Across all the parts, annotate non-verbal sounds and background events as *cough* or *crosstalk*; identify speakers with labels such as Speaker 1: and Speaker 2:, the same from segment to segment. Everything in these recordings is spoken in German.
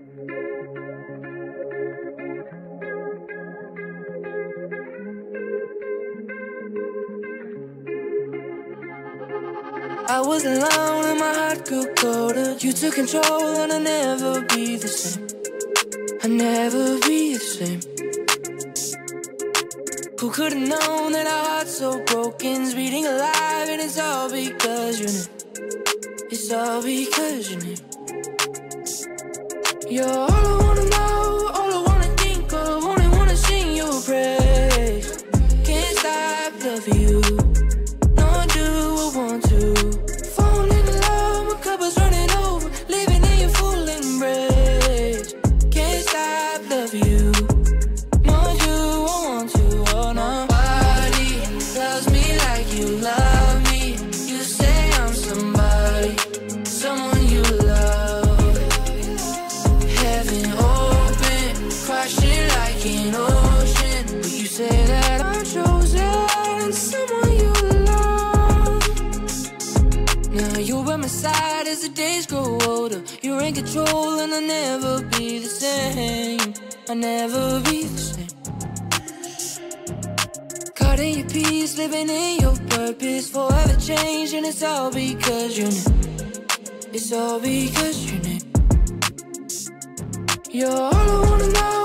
Speaker 1: I was alone and my heart grew colder. You took control and I'll never be the same. I'll never be the same. Who could have known that our hearts so broken's beating alive and it's all because you knew. It's all because you knew. You're all living in your purpose, forever changing. It's all because you knew. It's all because you knew. You're all I wanna know.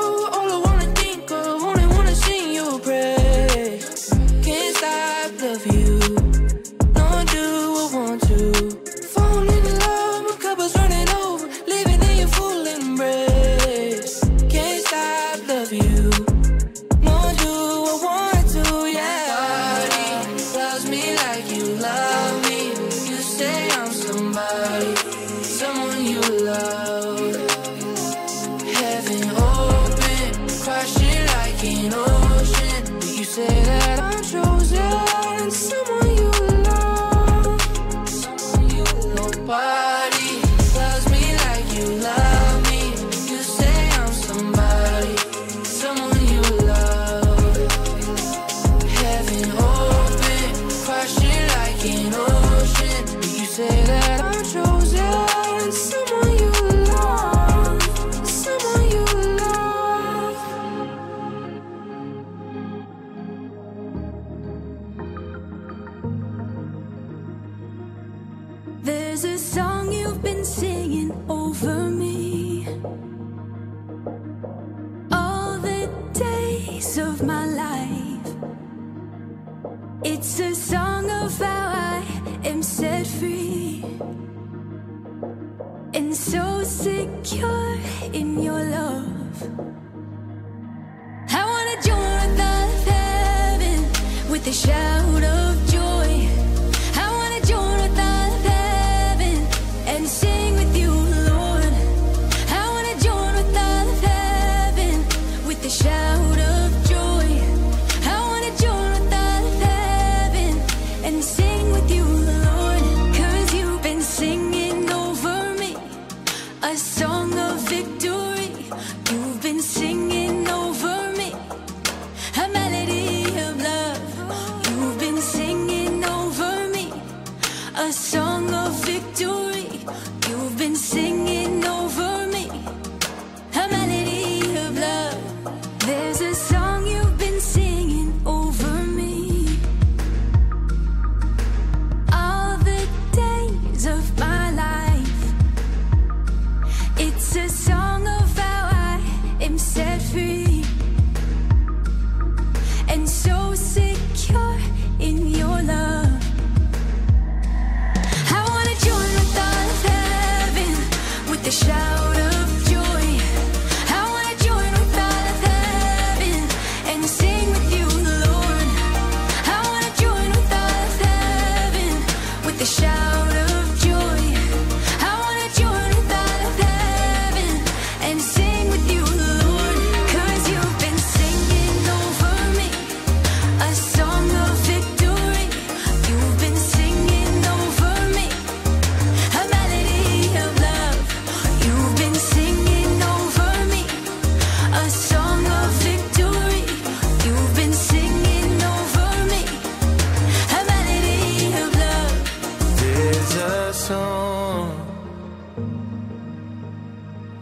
Speaker 2: song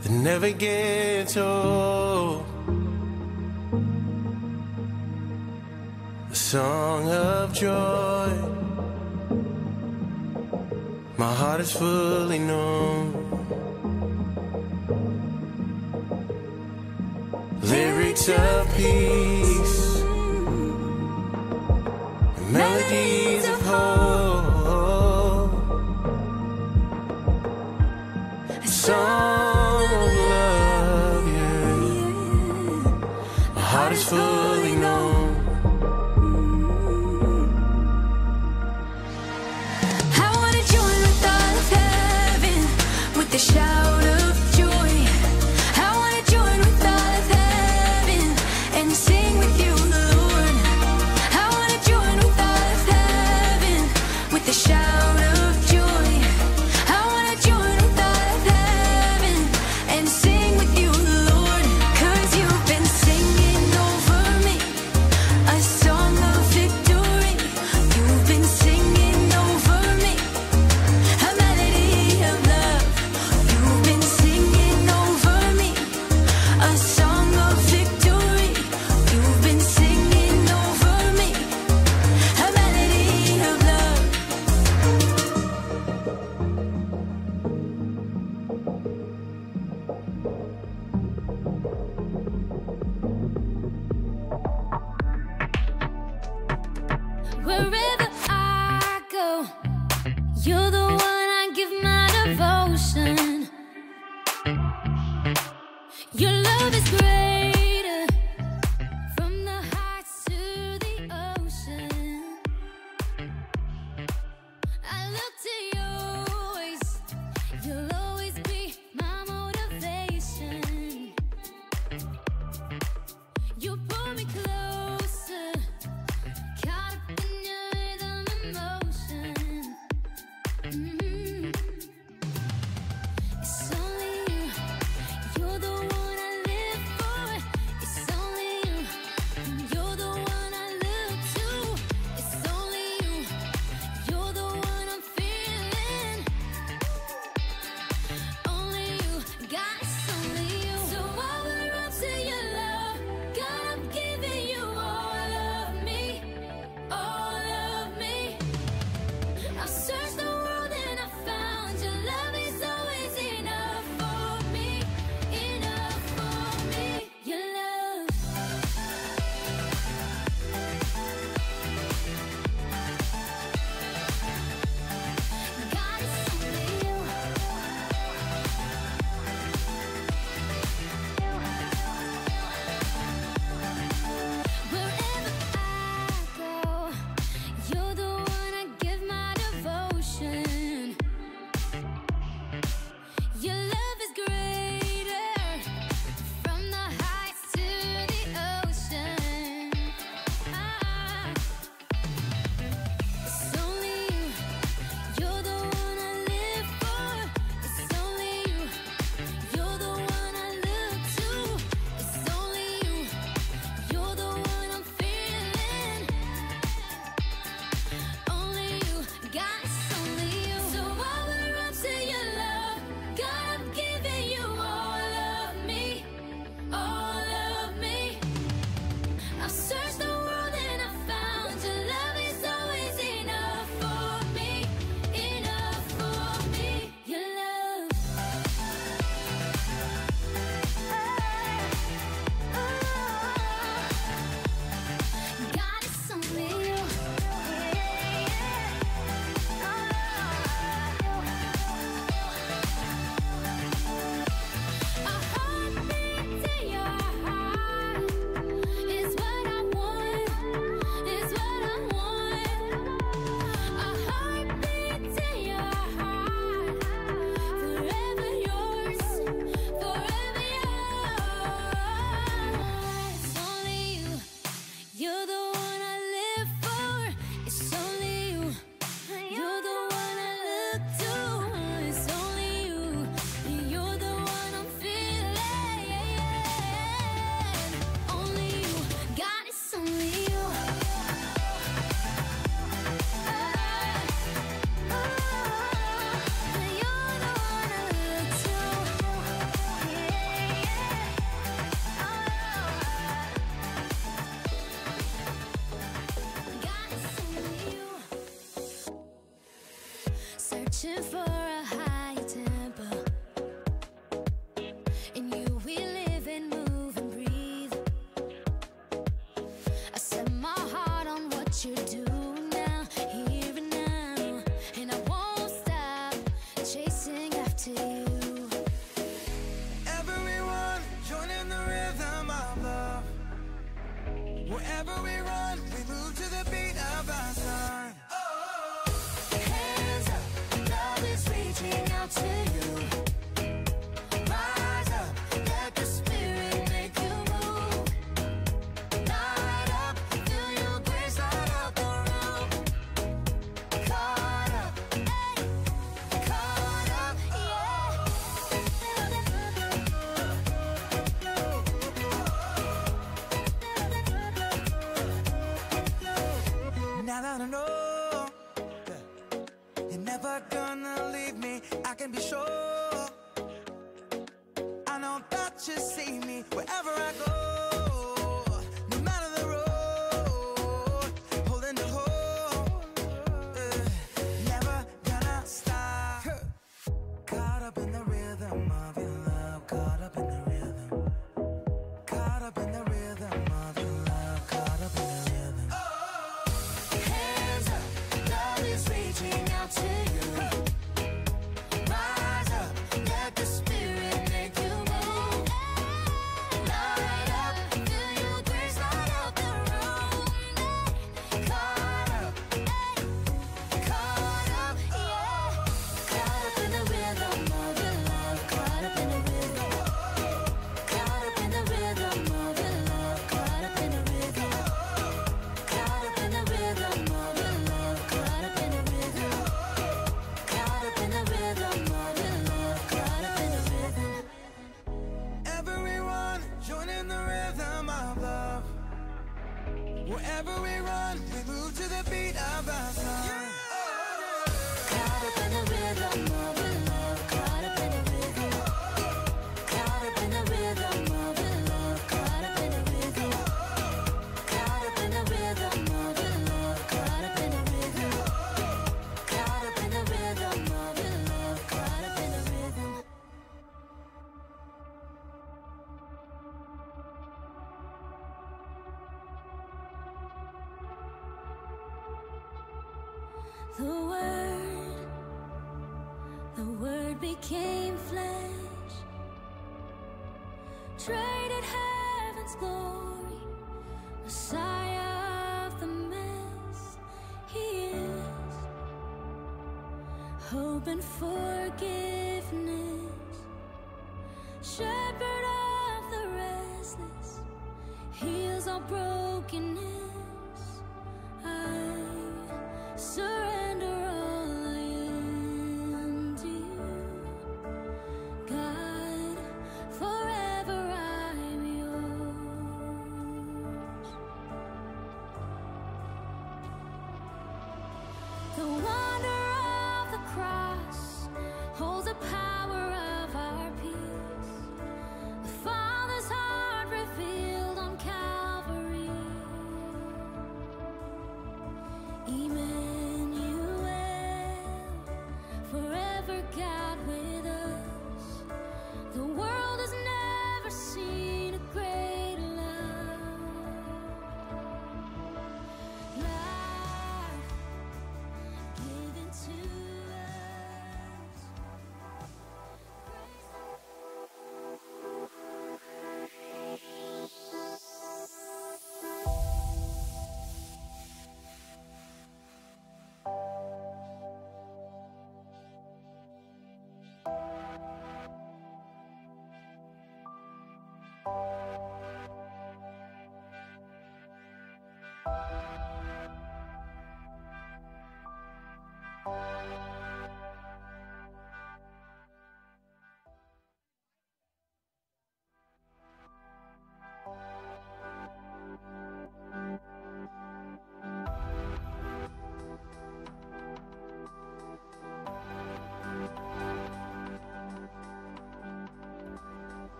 Speaker 2: that never gets old. A song of joy. My heart is fully known. Lyrics of peace, melodies of hope.
Speaker 3: So.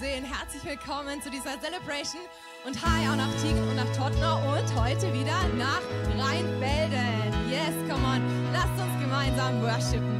Speaker 3: sehen. Herzlich willkommen zu dieser Celebration und hi auch nach Tigen und nach Tottenau und heute wieder nach Rheinfelden. Yes, come on, lasst uns gemeinsam worshipen.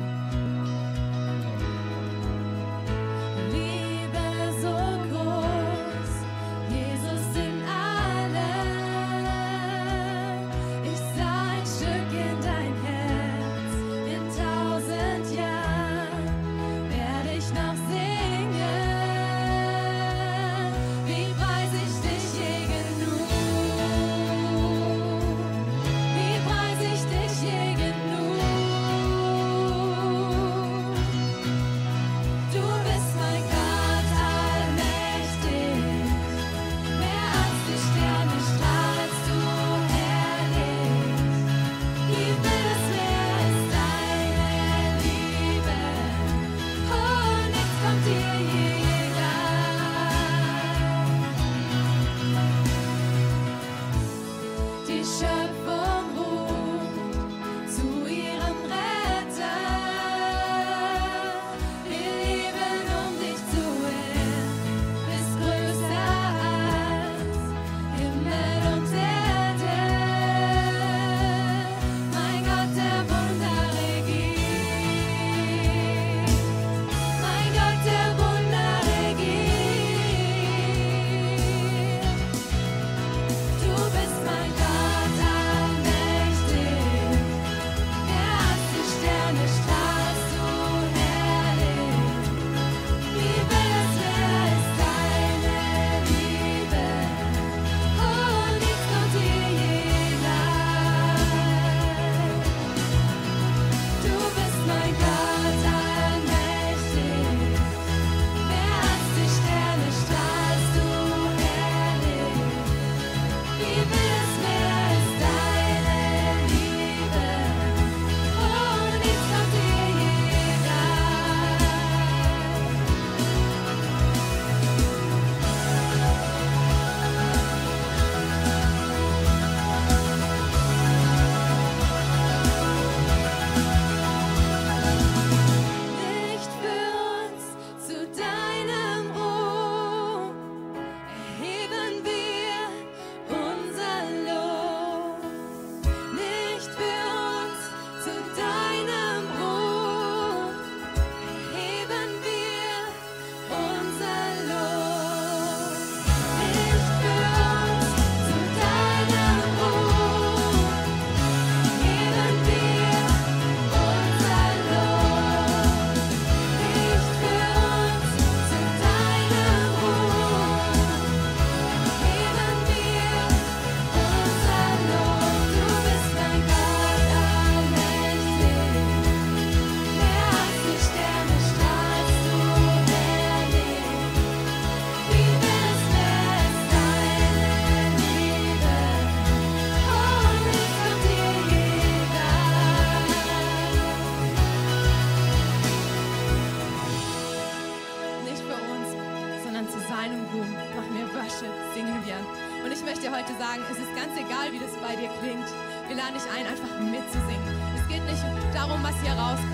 Speaker 3: lade dich ein, einfach mitzusingen. Es geht nicht darum, was hier rauskommt.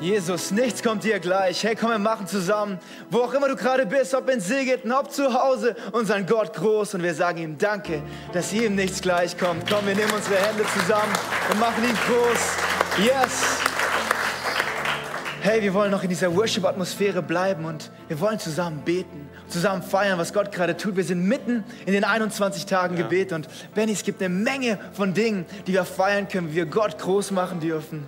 Speaker 4: Jesus, nichts kommt dir gleich. Hey, komm, wir machen zusammen, wo auch immer du gerade bist, ob in Silgitten, ob zu Hause, unseren Gott groß und wir sagen ihm Danke, dass ihm nichts gleich kommt. Komm, wir nehmen unsere Hände zusammen und machen ihn groß. Yes! Hey, wir wollen noch in dieser Worship-Atmosphäre bleiben und wir wollen zusammen beten, zusammen feiern, was Gott gerade tut. Wir sind mitten in den 21 Tagen ja. Gebet und Benny, es gibt eine Menge von Dingen, die wir feiern können, wie wir Gott groß machen dürfen.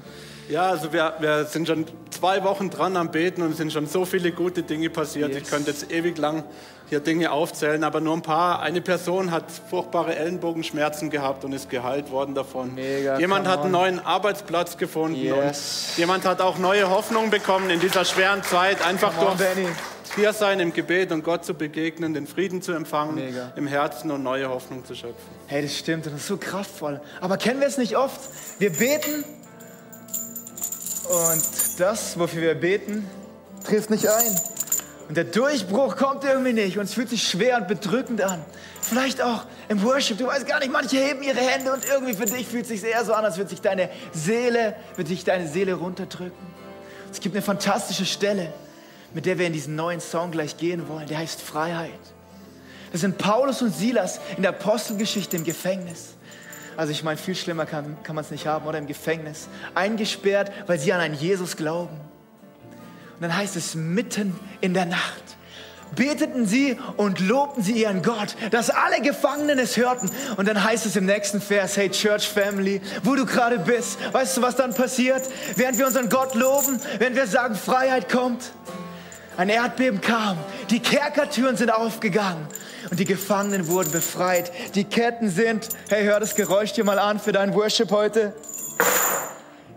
Speaker 5: Ja, also wir, wir sind schon zwei Wochen dran am Beten und es sind schon so viele gute Dinge passiert.
Speaker 4: Yes.
Speaker 5: Ich könnte jetzt ewig lang hier Dinge aufzählen, aber nur ein paar. Eine Person hat furchtbare Ellenbogenschmerzen gehabt und ist geheilt worden davon.
Speaker 4: Mega,
Speaker 5: jemand hat einen
Speaker 4: on.
Speaker 5: neuen Arbeitsplatz gefunden
Speaker 4: Yes.
Speaker 5: und jemand hat auch neue Hoffnung bekommen in dieser schweren Zeit, einfach
Speaker 4: Come on,
Speaker 5: durch
Speaker 4: Benny.
Speaker 5: hier sein im Gebet und Gott zu begegnen, den Frieden zu empfangen
Speaker 4: Mega.
Speaker 5: im Herzen und neue Hoffnung zu schöpfen.
Speaker 4: Hey, das stimmt das ist so kraftvoll. Aber kennen wir es nicht oft? Wir beten und das, wofür wir beten, trifft nicht ein. Und der Durchbruch kommt irgendwie nicht und es fühlt sich schwer und bedrückend an. Vielleicht auch im Worship, du weißt gar nicht, manche heben ihre Hände und irgendwie für dich fühlt es sich eher so an, als würde sich deine Seele, würde sich deine Seele runterdrücken. Es gibt eine fantastische Stelle, mit der wir in diesen neuen Song gleich gehen wollen. Der heißt Freiheit. Das sind Paulus und Silas in der Apostelgeschichte im Gefängnis. Also ich meine, viel schlimmer kann, kann man es nicht haben, oder im Gefängnis. Eingesperrt, weil sie an einen Jesus glauben. Und dann heißt es mitten in der Nacht. Beteten sie und lobten sie ihren Gott, dass alle Gefangenen es hörten. Und dann heißt es im nächsten Vers, hey Church Family, wo du gerade bist, weißt du, was dann passiert? Während wir unseren Gott loben, während wir sagen, Freiheit kommt, ein Erdbeben kam, die Kerkertüren sind aufgegangen und die Gefangenen wurden befreit. Die Ketten sind, hey, hör das Geräusch dir mal an für deinen Worship heute.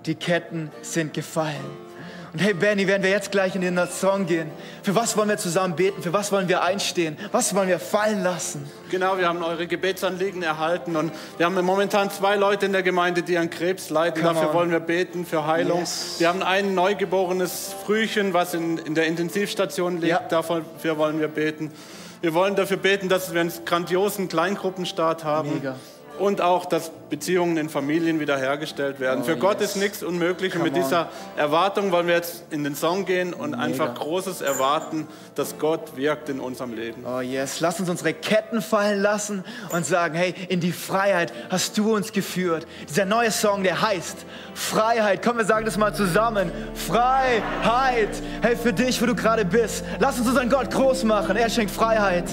Speaker 4: Die Ketten sind gefallen. Und hey Benny, werden wir jetzt gleich in den Song gehen. Für was wollen wir zusammen beten? Für was wollen wir einstehen? Was wollen wir fallen lassen?
Speaker 5: Genau, wir haben eure Gebetsanliegen erhalten und wir haben momentan zwei Leute in der Gemeinde, die an Krebs leiden.
Speaker 4: Come
Speaker 5: Dafür
Speaker 4: on.
Speaker 5: wollen wir beten, für Heilung.
Speaker 4: Yes.
Speaker 5: Wir haben ein neugeborenes Frühchen, was in, in der Intensivstation liegt.
Speaker 4: Ja.
Speaker 5: Dafür wollen wir beten. Wir wollen dafür beten, dass wir einen grandiosen Kleingruppenstart haben.
Speaker 4: Mega.
Speaker 5: Und auch, dass Beziehungen in Familien wiederhergestellt werden. Für Gott
Speaker 4: Oh, yes.
Speaker 5: ist nichts unmöglich. Und
Speaker 4: Come
Speaker 5: mit
Speaker 4: on.
Speaker 5: dieser Erwartung wollen wir jetzt in den Song gehen und einfach Großes erwarten, dass Gott wirkt in unserem Leben.
Speaker 4: Oh yes, lass uns unsere Ketten fallen lassen und sagen, hey, in die Freiheit hast du uns geführt. Dieser neue Song, der heißt Freiheit. Komm, wir sagen das mal zusammen. Freiheit. Hey, für dich, wo du gerade bist. Lass uns unseren Gott groß machen. Er schenkt Freiheit.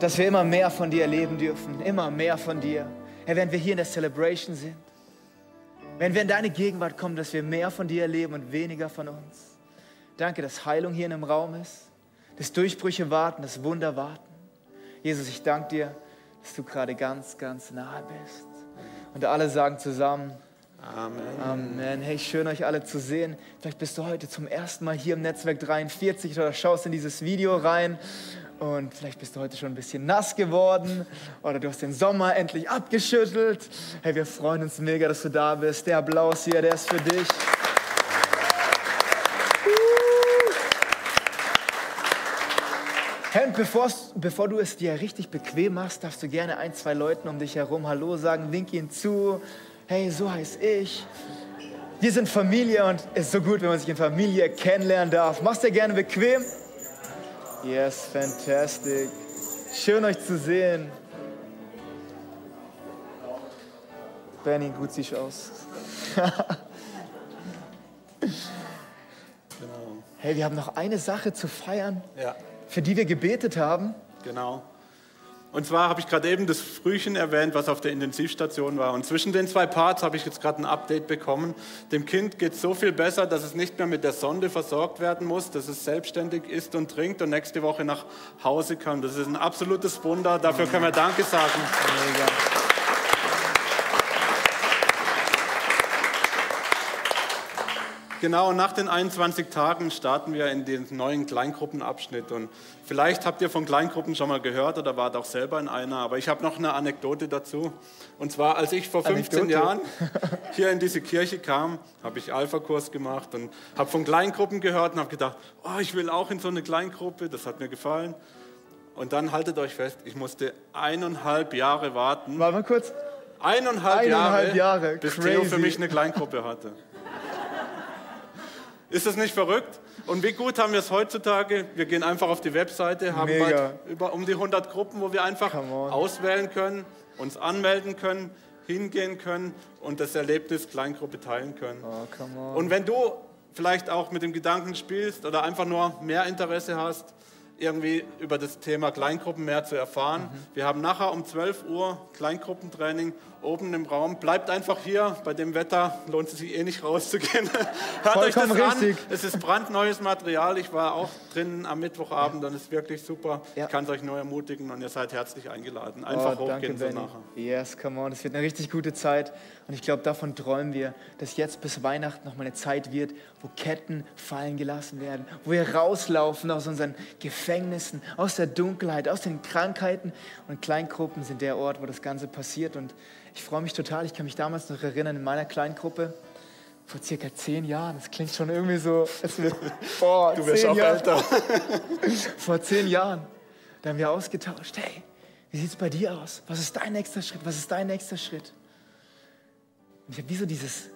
Speaker 4: Dass wir immer mehr von dir erleben dürfen, immer mehr von dir. Herr, wenn wir hier in der Celebration sind, wenn wir in deine Gegenwart kommen, dass wir mehr von dir erleben und weniger von uns. Danke, dass Heilung hier in dem Raum ist, dass Durchbrüche warten, dass Wunder warten. Jesus, ich danke dir, dass du gerade ganz, ganz nahe bist. Und alle sagen zusammen,
Speaker 5: Amen.
Speaker 4: Amen. Hey, schön euch alle zu sehen. Vielleicht bist du heute zum ersten Mal hier im Netzwerk 43 oder schaust in dieses Video rein und vielleicht bist du heute schon ein bisschen nass geworden oder du hast den Sommer endlich abgeschüttelt. Hey, wir freuen uns mega, dass du da bist. Der Applaus hier, der ist für dich. Hey, und bevor, du es dir richtig bequem machst, darfst du gerne ein, zwei Leuten um dich herum Hallo sagen, wink ihnen zu. Hey, so heiß ich. Wir sind Familie und es ist so gut, wenn man sich in Familie kennenlernen darf. Mach's dir gerne bequem. Yes, fantastic. Schön euch zu sehen. Benny, gut siehst du aus. *laughs*
Speaker 5: Genau.
Speaker 4: Hey, wir haben noch eine Sache zu feiern,
Speaker 5: Ja,
Speaker 4: für die wir gebetet haben.
Speaker 5: genau. Und zwar habe ich gerade eben das Frühchen erwähnt, was auf der Intensivstation war. Und zwischen den zwei Parts habe ich jetzt gerade ein Update bekommen. Dem Kind geht es so viel besser, dass es nicht mehr mit der Sonde versorgt werden muss, dass es selbstständig isst und trinkt und nächste Woche nach Hause kann. Das ist ein absolutes Wunder. Dafür können wir Danke sagen.
Speaker 4: Mega.
Speaker 5: Genau, nach den 21 Tagen starten wir in den neuen Kleingruppenabschnitt. Und vielleicht habt ihr von Kleingruppen schon mal gehört oder wart auch selber in einer, aber ich habe noch eine Anekdote dazu. Und zwar, als ich vor 15
Speaker 4: Anekdote?
Speaker 5: Jahren hier in diese Kirche kam, habe ich Alpha-Kurs gemacht und habe von Kleingruppen gehört und habe gedacht, oh, ich will auch in so eine Kleingruppe, das hat mir gefallen. Und dann haltet euch fest, ich musste eineinhalb Jahre warten.
Speaker 4: Warte mal kurz.
Speaker 5: Eineinhalb,
Speaker 4: Eineinhalb
Speaker 5: Jahre,
Speaker 4: Jahre,
Speaker 5: bis Theo für
Speaker 4: crazy.
Speaker 5: mich eine Kleingruppe hatte. Ist das nicht verrückt? Und wie gut haben wir es heutzutage? Wir gehen einfach auf die Webseite, haben
Speaker 4: Mega.
Speaker 5: bald über um die 100 Gruppen, wo wir einfach auswählen können, uns anmelden können, hingehen können und das Erlebnis Kleingruppe teilen können.
Speaker 4: Oh.
Speaker 5: Und wenn du vielleicht auch mit dem Gedanken spielst oder einfach nur mehr Interesse hast, irgendwie über das Thema Kleingruppen mehr zu erfahren,
Speaker 4: Mhm.
Speaker 5: wir haben nachher um 12 Uhr Kleingruppentraining oben im Raum. Bleibt einfach hier, bei dem Wetter lohnt es sich eh nicht rauszugehen. *laughs* Hört euch das
Speaker 4: Vollkommen
Speaker 5: an.
Speaker 4: richtig.
Speaker 5: Es ist brandneues Material. Ich war auch drin am Mittwochabend und es ist wirklich super.
Speaker 4: Ja.
Speaker 5: Ich kann es euch nur ermutigen und ihr seid herzlich eingeladen.
Speaker 4: Oh,
Speaker 5: Einfach
Speaker 4: danke,
Speaker 5: hochgehen so
Speaker 4: Benny.
Speaker 5: nachher.
Speaker 4: Yes, come on. Es wird eine richtig gute Zeit. Und ich glaube, davon träumen wir, dass jetzt bis Weihnachten noch mal eine Zeit wird, wo Ketten fallen gelassen werden, wo wir rauslaufen aus unseren Gefängnissen, aus der Dunkelheit, aus den Krankheiten. Und Kleingruppen sind der Ort, wo das Ganze passiert. Und ich freue mich total. Ich kann mich damals noch erinnern, in meiner Kleingruppe, vor circa zehn Jahren. Das klingt schon irgendwie so, wird, boah, *laughs*
Speaker 5: Du wirst auch
Speaker 4: Jahre.
Speaker 5: älter. *laughs*
Speaker 4: vor zehn Jahren. Da haben wir ausgetauscht. Hey, wie sieht es bei dir aus? Was ist dein nächster Schritt? Was ist dein nächster Schritt? Und ich habe wie so dieses,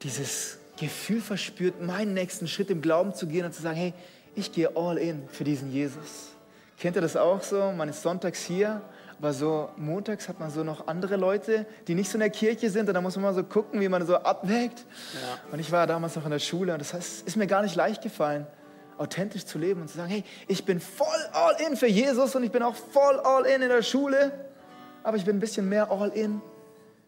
Speaker 4: dieses Gefühl verspürt, meinen nächsten Schritt im Glauben zu gehen und zu sagen, hey, ich gehe all in für diesen Jesus. Kennt ihr das auch so? Man ist sonntags hier, aber so montags hat man so noch andere Leute, die nicht so in der Kirche sind und da muss man mal so gucken, wie man so abwägt. Und ich war damals noch in der Schule und das heißt, es ist mir gar nicht leicht gefallen, authentisch zu leben und zu sagen, hey, ich bin voll all in für Jesus und ich bin auch voll all in in der Schule, aber ich bin ein bisschen mehr all in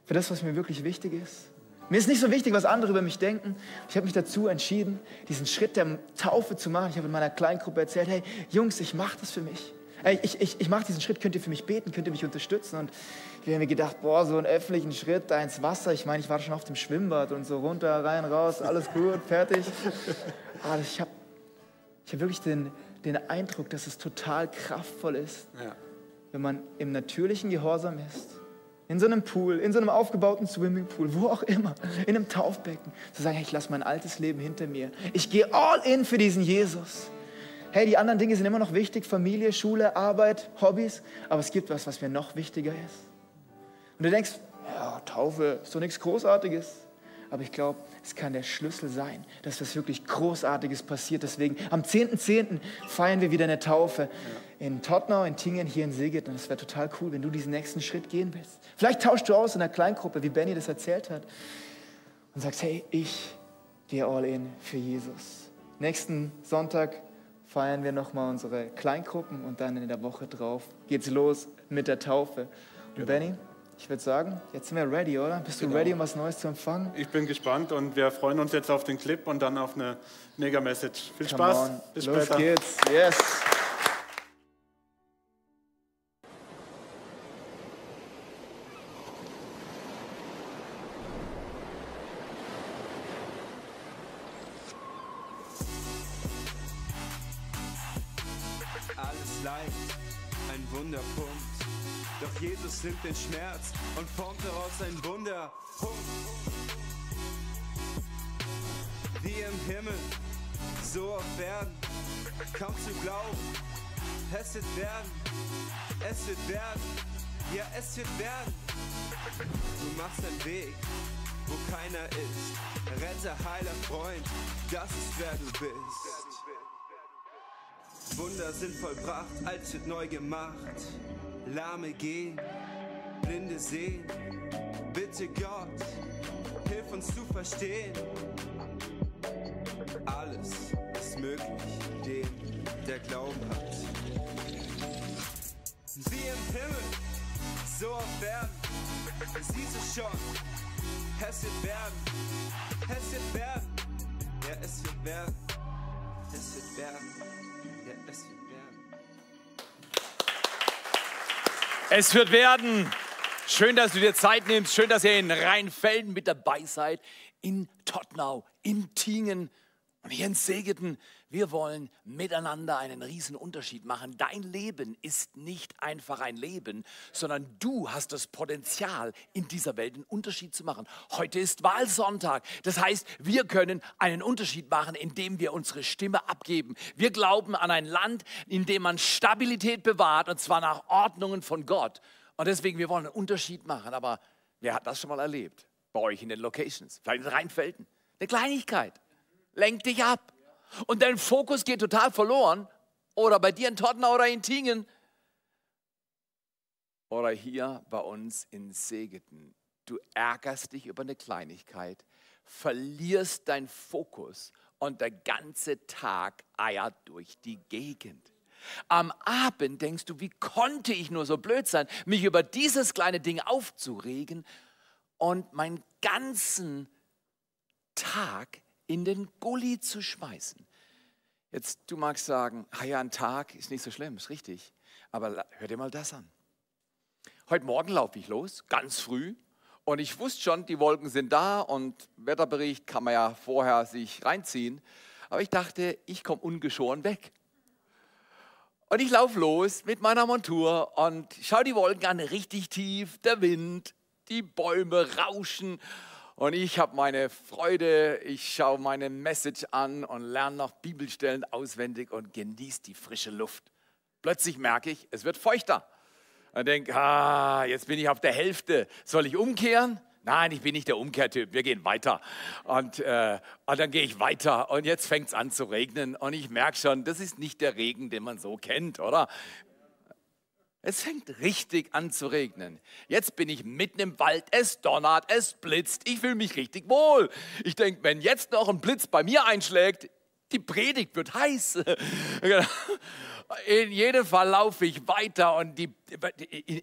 Speaker 4: für das, was mir wirklich wichtig ist. Mir ist nicht so wichtig, was andere über mich denken. Ich habe mich dazu entschieden, diesen Schritt der Taufe zu machen. Ich habe in meiner Kleingruppe erzählt, hey Jungs, ich mache das für mich. Hey, ich ich, ich mache diesen Schritt, könnt ihr für mich beten, könnt ihr mich unterstützen? Und wir haben mir gedacht, boah, so einen öffentlichen Schritt da ins Wasser. Ich meine, ich war schon auf dem Schwimmbad und so runter, rein, raus, alles gut, fertig. Aber ich habe ich hab wirklich den, den Eindruck, dass es total kraftvoll ist,
Speaker 5: Ja.
Speaker 4: wenn man im natürlichen Gehorsam ist, in so einem Pool, in so einem aufgebauten Swimmingpool, wo auch immer, in einem Taufbecken, zu sagen, ich lasse mein altes Leben hinter mir. Ich gehe all in für diesen Jesus. Hey, die anderen Dinge sind immer noch wichtig, Familie, Schule, Arbeit, Hobbys, aber es gibt was, was mir noch wichtiger ist. Und du denkst, ja, Taufe ist doch nichts Großartiges. Aber ich glaube, es kann der Schlüssel sein, dass was wirklich Großartiges passiert. Deswegen am 10.10. feiern wir wieder eine Taufe in Tottenau, in Tingen, hier in Seged. Und es wäre total cool, wenn du diesen nächsten Schritt gehen willst. Vielleicht tauschst du aus in einer Kleingruppe, wie Benny das erzählt hat. Und sagst, hey, ich gehe all in für Jesus. Nächsten Sonntag feiern wir nochmal unsere Kleingruppen und dann in der Woche drauf geht's los mit der Taufe. Und Benny, ich würde sagen, jetzt sind wir ready, oder? Bist du
Speaker 5: Genau.
Speaker 4: ready, um was Neues zu empfangen?
Speaker 5: Ich bin gespannt und wir freuen uns jetzt auf den Clip und dann auf eine Mega-Message. Viel
Speaker 4: Come
Speaker 5: Spaß.
Speaker 4: on.
Speaker 5: Bis
Speaker 4: Los
Speaker 5: später.
Speaker 4: geht's. Yes.
Speaker 6: Nimmt den Schmerz und formt daraus ein Wunderpunkt. Wie im Himmel, so auf Erden, kaum zu glauben, es wird werden, es wird werden, ja es wird werden. Du machst einen Weg, wo keiner ist, Retter, heiler Freund, das ist wer du bist. Wunder sind vollbracht, alles wird neu gemacht. Lahme gehen, Blinde sehen. Bitte Gott, hilf uns zu verstehen. Alles ist möglich, dem, der Glauben hat. Wie im Himmel, so auf Erden, siehst du schon, es wird werden, es wird werden, ja es wird werden, es wird werden. Ja, es wird werden.
Speaker 7: Es wird werden. Schön, dass du dir Zeit nimmst. Schön, dass ihr in Rheinfelden mit dabei seid. In Tottenau, in Tingen und hier in Segeten. Wir wollen miteinander einen riesen Unterschied machen. Dein Leben ist nicht einfach ein Leben, sondern du hast das Potenzial, in dieser Welt einen Unterschied zu machen. Heute ist Wahlsonntag. Das heißt, wir können einen Unterschied machen, indem wir unsere Stimme abgeben. Wir glauben an ein Land, in dem man Stabilität bewahrt, und zwar nach Ordnungen von Gott. Und deswegen, wir wollen einen Unterschied machen. Aber wer hat das schon mal erlebt? Bei euch in den Locations, vielleicht in Rheinfelden. Eine Kleinigkeit. Lenk dich ab. Und dein Fokus geht total verloren. Oder bei dir in Tottenau oder in Tingen. Oder hier bei uns in Segeten. Du ärgerst dich über eine Kleinigkeit, verlierst deinen Fokus und der ganze Tag eiert durch die Gegend. Am Abend denkst du, wie konnte ich nur so blöd sein, mich über dieses kleine Ding aufzuregen und meinen ganzen Tag in den Gully zu schmeißen. Jetzt, du magst sagen, ah ja, ein Tag ist nicht so schlimm, ist richtig. Aber hör dir mal das an. Heute Morgen laufe ich los, ganz früh. Und ich wusste schon, die Wolken sind da und Wetterbericht kann man ja vorher sich reinziehen. Aber ich dachte, ich komme ungeschoren weg. Und ich laufe los mit meiner Montur und schau die Wolken an, richtig tief, der Wind, die Bäume rauschen. Und ich habe meine Freude, ich schaue meine Message an und lerne noch Bibelstellen auswendig und genieße die frische Luft. Plötzlich merke ich, es wird feuchter. Und denke, ah, jetzt bin ich auf der Hälfte. Soll ich umkehren? Nein, ich bin nicht der Umkehrtyp. Wir gehen weiter. Und, äh, und dann gehe ich weiter. Und jetzt fängt es an zu regnen. Und ich merke schon, das ist nicht der Regen, den man so kennt, oder? Es fängt richtig an zu regnen. Jetzt bin ich mitten im Wald, es donnert, es blitzt, ich fühle mich richtig wohl. Ich denke, wenn jetzt noch ein Blitz bei mir einschlägt, die Predigt wird heiß. *laughs* In jedem Fall laufe ich weiter und die,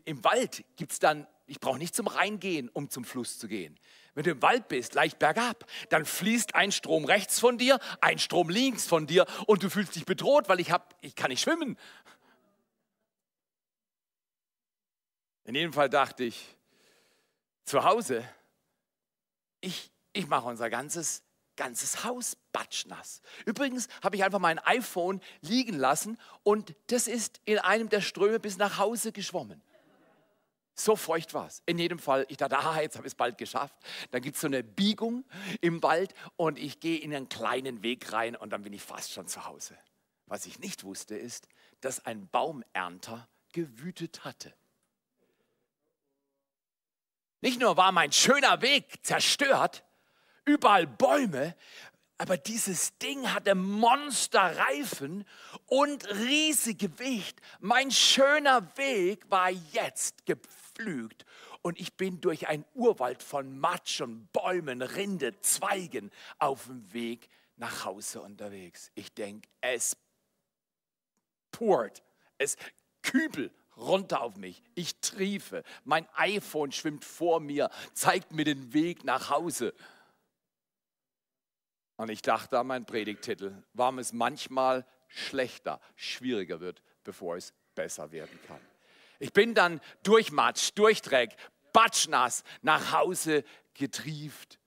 Speaker 7: im Wald gibt es dann, ich brauche nicht zum Rhein gehen, um zum Fluss zu gehen. Wenn du im Wald bist, leicht bergab, dann fließt ein Strom rechts von dir, ein Strom links von dir und du fühlst dich bedroht, weil ich, hab, ich kann nicht schwimmen. In jedem Fall dachte ich, zu Hause, ich, ich mache unser ganzes, ganzes Haus batschnass. Übrigens habe ich einfach mein iPhone liegen lassen und das ist in einem der Ströme bis nach Hause geschwommen. So feucht war es. In jedem Fall, ich dachte, ah, jetzt habe ich es bald geschafft. Dann gibt es so eine Biegung im Wald und ich gehe in einen kleinen Weg rein und dann bin ich fast schon zu Hause. Was ich nicht wusste, ist, dass ein Baumernter gewütet hatte. Nicht nur war mein schöner Weg zerstört, überall Bäume, aber dieses Ding hatte Monsterreifen und riesig Gewicht. Mein schöner Weg war jetzt gepflügt und ich bin durch einen Urwald von Matsch und Bäumen, Rinde, Zweigen auf dem Weg nach Hause unterwegs. Ich denke, es poured. Es kübel runter auf mich. Ich triefe. Mein iPhone schwimmt vor mir, zeigt mir den Weg nach Hause. Und ich dachte an meinen Predigtitel, warum es manchmal schlechter, schwieriger wird, bevor es besser werden kann. Ich bin dann durch Matsch, durch Dreck, batschnass nach Hause getrieft.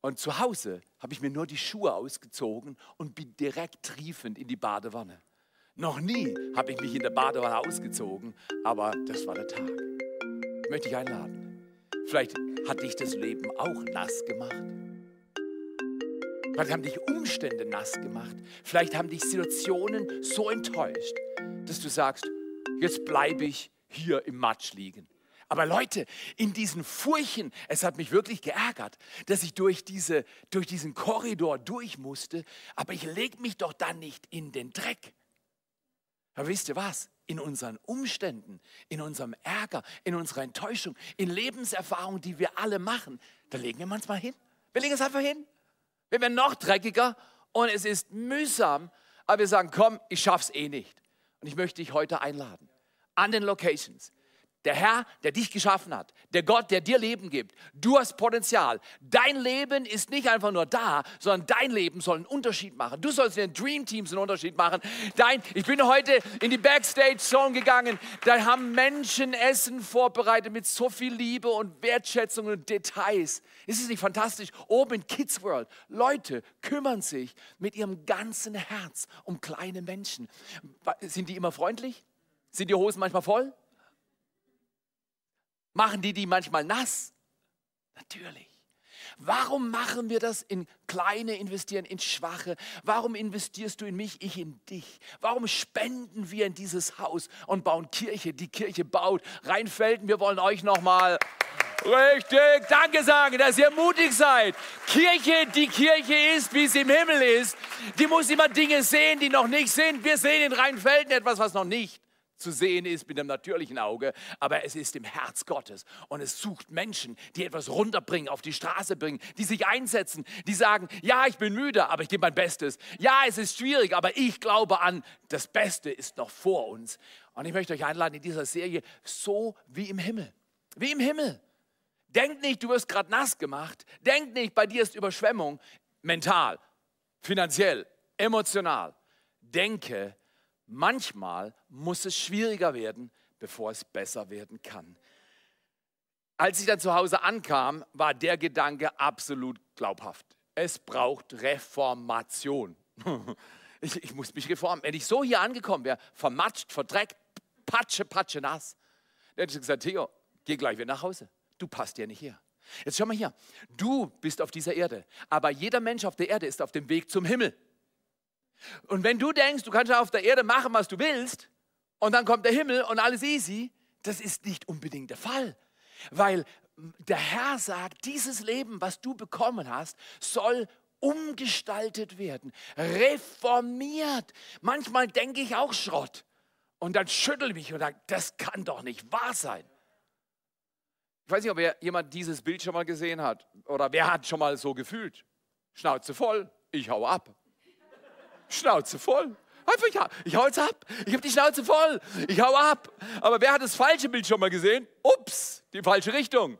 Speaker 7: Und zu Hause habe ich mir nur die Schuhe ausgezogen und bin direkt triefend in die Badewanne. Noch nie habe ich mich in der Badewanne ausgezogen, aber das war der Tag. Ich möchte dich einladen. Vielleicht hat dich das Leben auch nass gemacht. Vielleicht haben dich Umstände nass gemacht. Vielleicht haben dich Situationen so enttäuscht, dass du sagst, jetzt bleibe ich hier im Matsch liegen. Aber Leute, in diesen Furchen, es hat mich wirklich geärgert, dass ich durch, diese, durch diesen Korridor durch musste, aber ich lege mich doch dann nicht in den Dreck. Aber wisst ihr was? In unseren Umständen, in unserem Ärger, in unserer Enttäuschung, in Lebenserfahrungen, die wir alle machen, da legen wir manchmal hin. Wir legen es einfach hin. Wir werden noch dreckiger und es ist mühsam, aber wir sagen, komm, ich schaff's eh nicht. Und ich möchte dich heute einladen an den Locations. Der Herr, der dich geschaffen hat, der Gott, der dir Leben gibt. Du hast Potenzial. Dein Leben ist nicht einfach nur da, sondern dein Leben soll einen Unterschied machen. Du sollst in den Dream Teams einen Unterschied machen. Dein, ich bin heute in die Backstage Zone gegangen. Da haben Menschen Essen vorbereitet mit so viel Liebe und Wertschätzung und Details. Ist es nicht fantastisch? Oben in Kids World, Leute kümmern sich mit ihrem ganzen Herz um kleine Menschen. Sind die immer freundlich? Sind die Hosen manchmal voll? Machen die die manchmal nass? Natürlich. Warum machen wir das in kleine, investieren in schwache? Warum investierst du in mich, ich in dich? Warum spenden wir in dieses Haus und bauen Kirche? Die Kirche baut. Rheinfelden, wir wollen euch nochmal richtig Danke sagen, dass ihr mutig seid. Kirche, die Kirche ist, wie sie im Himmel ist. Die muss immer Dinge sehen, die noch nicht sind. Wir sehen in Rheinfelden etwas, was noch nicht zu sehen ist mit dem natürlichen Auge, aber es ist im Herz Gottes und es sucht Menschen, die etwas runterbringen, auf die Straße bringen, die sich einsetzen, die sagen, ja, ich bin müde, aber ich gebe mein Bestes. Ja, es ist schwierig, aber ich glaube an, das Beste ist noch vor uns. Und ich möchte euch einladen in dieser Serie, so wie im Himmel. Wie im Himmel. Denkt nicht, du wirst gerade nass gemacht. Denkt nicht, bei dir ist Überschwemmung. Mental, finanziell, emotional. Denke, manchmal muss es schwieriger werden, bevor es besser werden kann. Als ich dann zu Hause ankam, war der Gedanke absolut glaubhaft. Es braucht Reformation. *laughs* Ich, ich muss mich reformen. Wenn ich so hier angekommen wäre, vermatscht, verdreckt, patsche, patsche nass, dann hätte ich gesagt, Theo, geh gleich wieder nach Hause. Du passt ja nicht hier. Jetzt schau mal hier. Du bist auf dieser Erde, aber jeder Mensch auf der Erde ist auf dem Weg zum Himmel. Und wenn du denkst, du kannst auf der Erde machen, was du willst, und dann kommt der Himmel und alles easy, das ist nicht unbedingt der Fall. Weil der Herr sagt, dieses Leben, was du bekommen hast, soll umgestaltet werden, reformiert. Manchmal denke ich auch Schrott. Und dann schüttel ich mich und sage, das kann doch nicht wahr sein. Ich weiß nicht, ob jemand dieses Bild schon mal gesehen hat oder wer hat schon mal so gefühlt. Schnauze voll, ich hau ab. Schnauze voll. Einfach, ja, ich hau jetzt ab. Ich habe die Schnauze voll. Ich hau ab. Aber wer hat das falsche Bild schon mal gesehen? Ups, die falsche Richtung.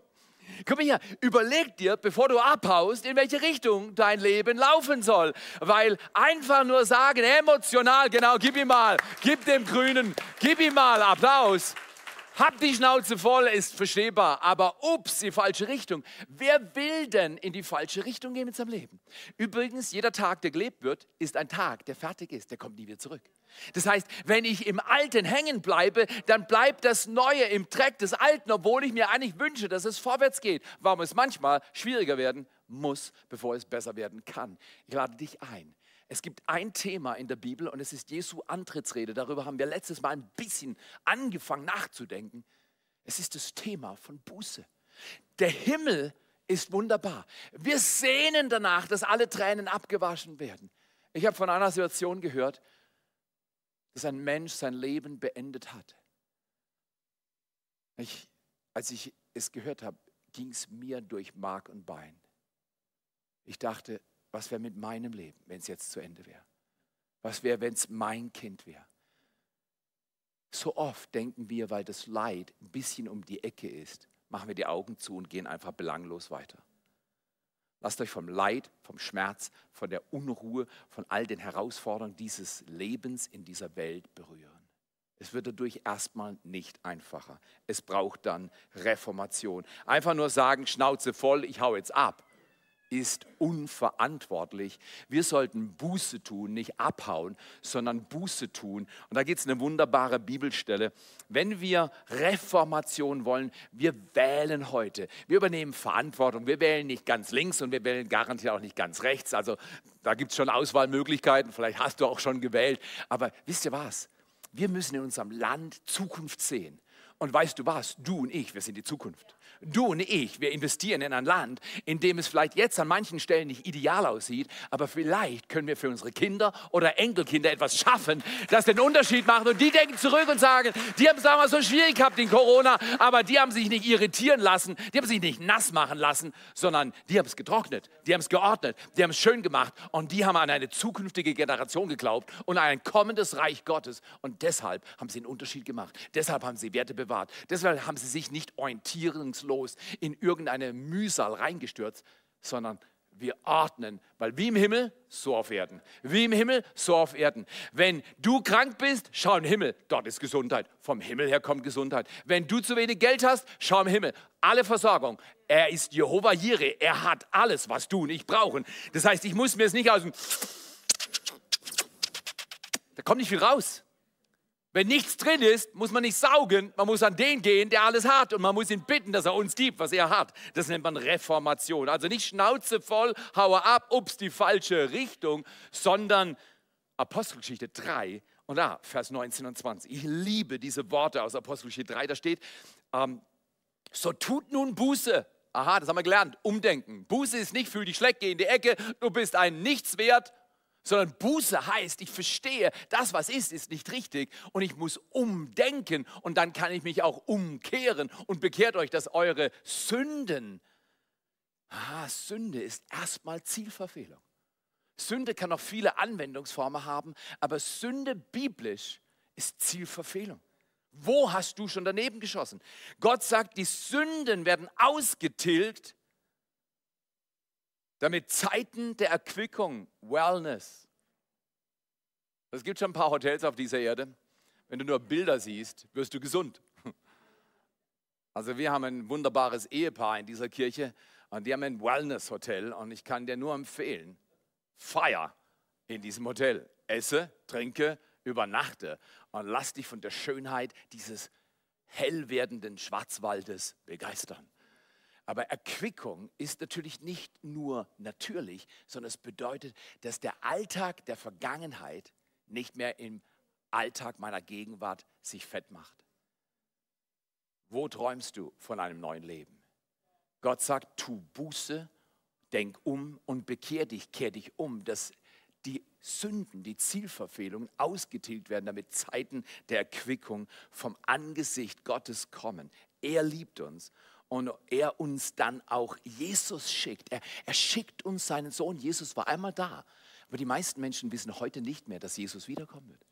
Speaker 7: Komm hier, überleg dir, bevor du abhaust, in welche Richtung dein Leben laufen soll. Weil einfach nur sagen, emotional, genau, gib ihm mal, gib dem Grünen, gib ihm mal Applaus. Hab die Schnauze voll, ist verstehbar, aber ups, die falsche Richtung. Wer will denn in die falsche Richtung gehen mit seinem Leben? Übrigens, jeder Tag, der gelebt wird, ist ein Tag, der fertig ist, der kommt nie wieder zurück. Das heißt, wenn ich im Alten hängen bleibe, dann bleibt das Neue im Dreck des Alten, obwohl ich mir eigentlich wünsche, dass es vorwärts geht. Warum es manchmal schwieriger werden muss, bevor es besser werden kann. Ich lade dich ein, es gibt ein Thema in der Bibel und es ist Jesu Antrittsrede. Darüber haben wir letztes Mal ein bisschen angefangen nachzudenken. Es ist das Thema von Buße. Der Himmel ist wunderbar. Wir sehnen danach, dass alle Tränen abgewaschen werden. Ich habe von einer Situation gehört, dass ein Mensch sein Leben beendet hat. Ich, als ich es gehört habe, ging es mir durch Mark und Bein. Ich dachte, was wäre mit meinem Leben, wenn es jetzt zu Ende wäre? Was wäre, wenn es mein Kind wäre? So oft denken wir, weil das Leid ein bisschen um die Ecke ist, machen wir die Augen zu und gehen einfach belanglos weiter. Lasst euch vom Leid, vom Schmerz, von der Unruhe, von all den Herausforderungen dieses Lebens in dieser Welt berühren. Es wird dadurch erstmal nicht einfacher. Es braucht dann Reformation. Einfach nur sagen, Schnauze voll, ich hau jetzt ab ist unverantwortlich. Wir sollten Buße tun, nicht abhauen, sondern Buße tun. Und da gibt es eine wunderbare Bibelstelle. Wenn wir Reformation wollen, wir wählen heute. Wir übernehmen Verantwortung. Wir wählen nicht ganz links und wir wählen garantiert auch nicht ganz rechts. Also da gibt es schon Auswahlmöglichkeiten. Vielleicht hast du auch schon gewählt. Aber wisst ihr was? Wir müssen in unserem Land Zukunft sehen. Und weißt du was? Du und ich, wir sind die Zukunft. Du und ich, wir investieren in ein Land, in dem es vielleicht jetzt an manchen Stellen nicht ideal aussieht, aber vielleicht können wir für unsere Kinder oder Enkelkinder etwas schaffen, das den Unterschied macht. Und die denken zurück und sagen, die haben es damals so schwierig gehabt in Corona, aber die haben sich nicht irritieren lassen, die haben sich nicht nass machen lassen, sondern die haben es getrocknet, die haben es geordnet, die haben es schön gemacht und die haben an eine zukünftige Generation geglaubt und an ein kommendes Reich Gottes. Und deshalb haben sie einen Unterschied gemacht. Deshalb haben sie Werte bewahrt. Deshalb haben sie sich nicht orientierungslos in irgendeine Mühsal reingestürzt, sondern wir ordnen, weil wie im Himmel, so auf Erden. Wie im Himmel, so auf Erden. Wenn du krank bist, schau im Himmel, dort ist Gesundheit. Vom Himmel her kommt Gesundheit. Wenn du zu wenig Geld hast, schau im Himmel. Alle Versorgung. Er ist Jehova Jireh. Er hat alles, was du und ich brauchen. Das heißt, ich muss mir es nicht aus dem... Da kommt nicht viel raus. Wenn nichts drin ist, muss man nicht saugen, man muss an den gehen, der alles hat und man muss ihn bitten, dass er uns gibt, was er hat. Das nennt man Reformation. Also nicht Schnauze voll, haue ab, ups, die falsche Richtung, sondern Apostelgeschichte 3 und da, Vers 19 und 20. Ich liebe diese Worte aus Apostelgeschichte 3, da steht, ähm, so tut nun Buße. Aha, das haben wir gelernt. Umdenken. Buße ist nicht, fühl dich schlecht, geh in die Ecke, du bist ein Nichts wert, sondern Buße heißt, ich verstehe, das, was ist, ist nicht richtig und ich muss umdenken und dann kann ich mich auch umkehren und bekehrt euch, dass eure Sünden, ah, Sünde ist erstmal Zielverfehlung. Sünde kann noch viele Anwendungsformen haben, aber Sünde biblisch ist Zielverfehlung. Wo hast du schon daneben geschossen? Gott sagt, die Sünden werden ausgetilgt, damit Zeiten der Erquickung, Wellness. Es gibt schon ein paar Hotels auf dieser Erde. Wenn du nur Bilder siehst, wirst du gesund. *laughs* Also wir haben ein wunderbares Ehepaar in dieser Kirche und die haben ein Wellness-Hotel und ich kann dir nur empfehlen, feier in diesem Hotel. Esse, trinke, übernachte und lass dich von der Schönheit dieses hell werdenden Schwarzwaldes begeistern. Aber Erquickung ist natürlich nicht nur natürlich, sondern es bedeutet, dass der Alltag der Vergangenheit nicht mehr im Alltag meiner Gegenwart sich fett macht. Wo träumst du von einem neuen Leben? Gott sagt, tu Buße, denk um und bekehr dich, kehr dich um, dass die Sünden, die Zielverfehlungen ausgetilgt werden, damit Zeiten der Erquickung vom Angesicht Gottes kommen. Er liebt uns und er uns dann auch Jesus schickt. Er, er schickt uns seinen Sohn. Jesus war einmal da. Aber die meisten Menschen wissen heute nicht mehr, dass Jesus wiederkommen wird.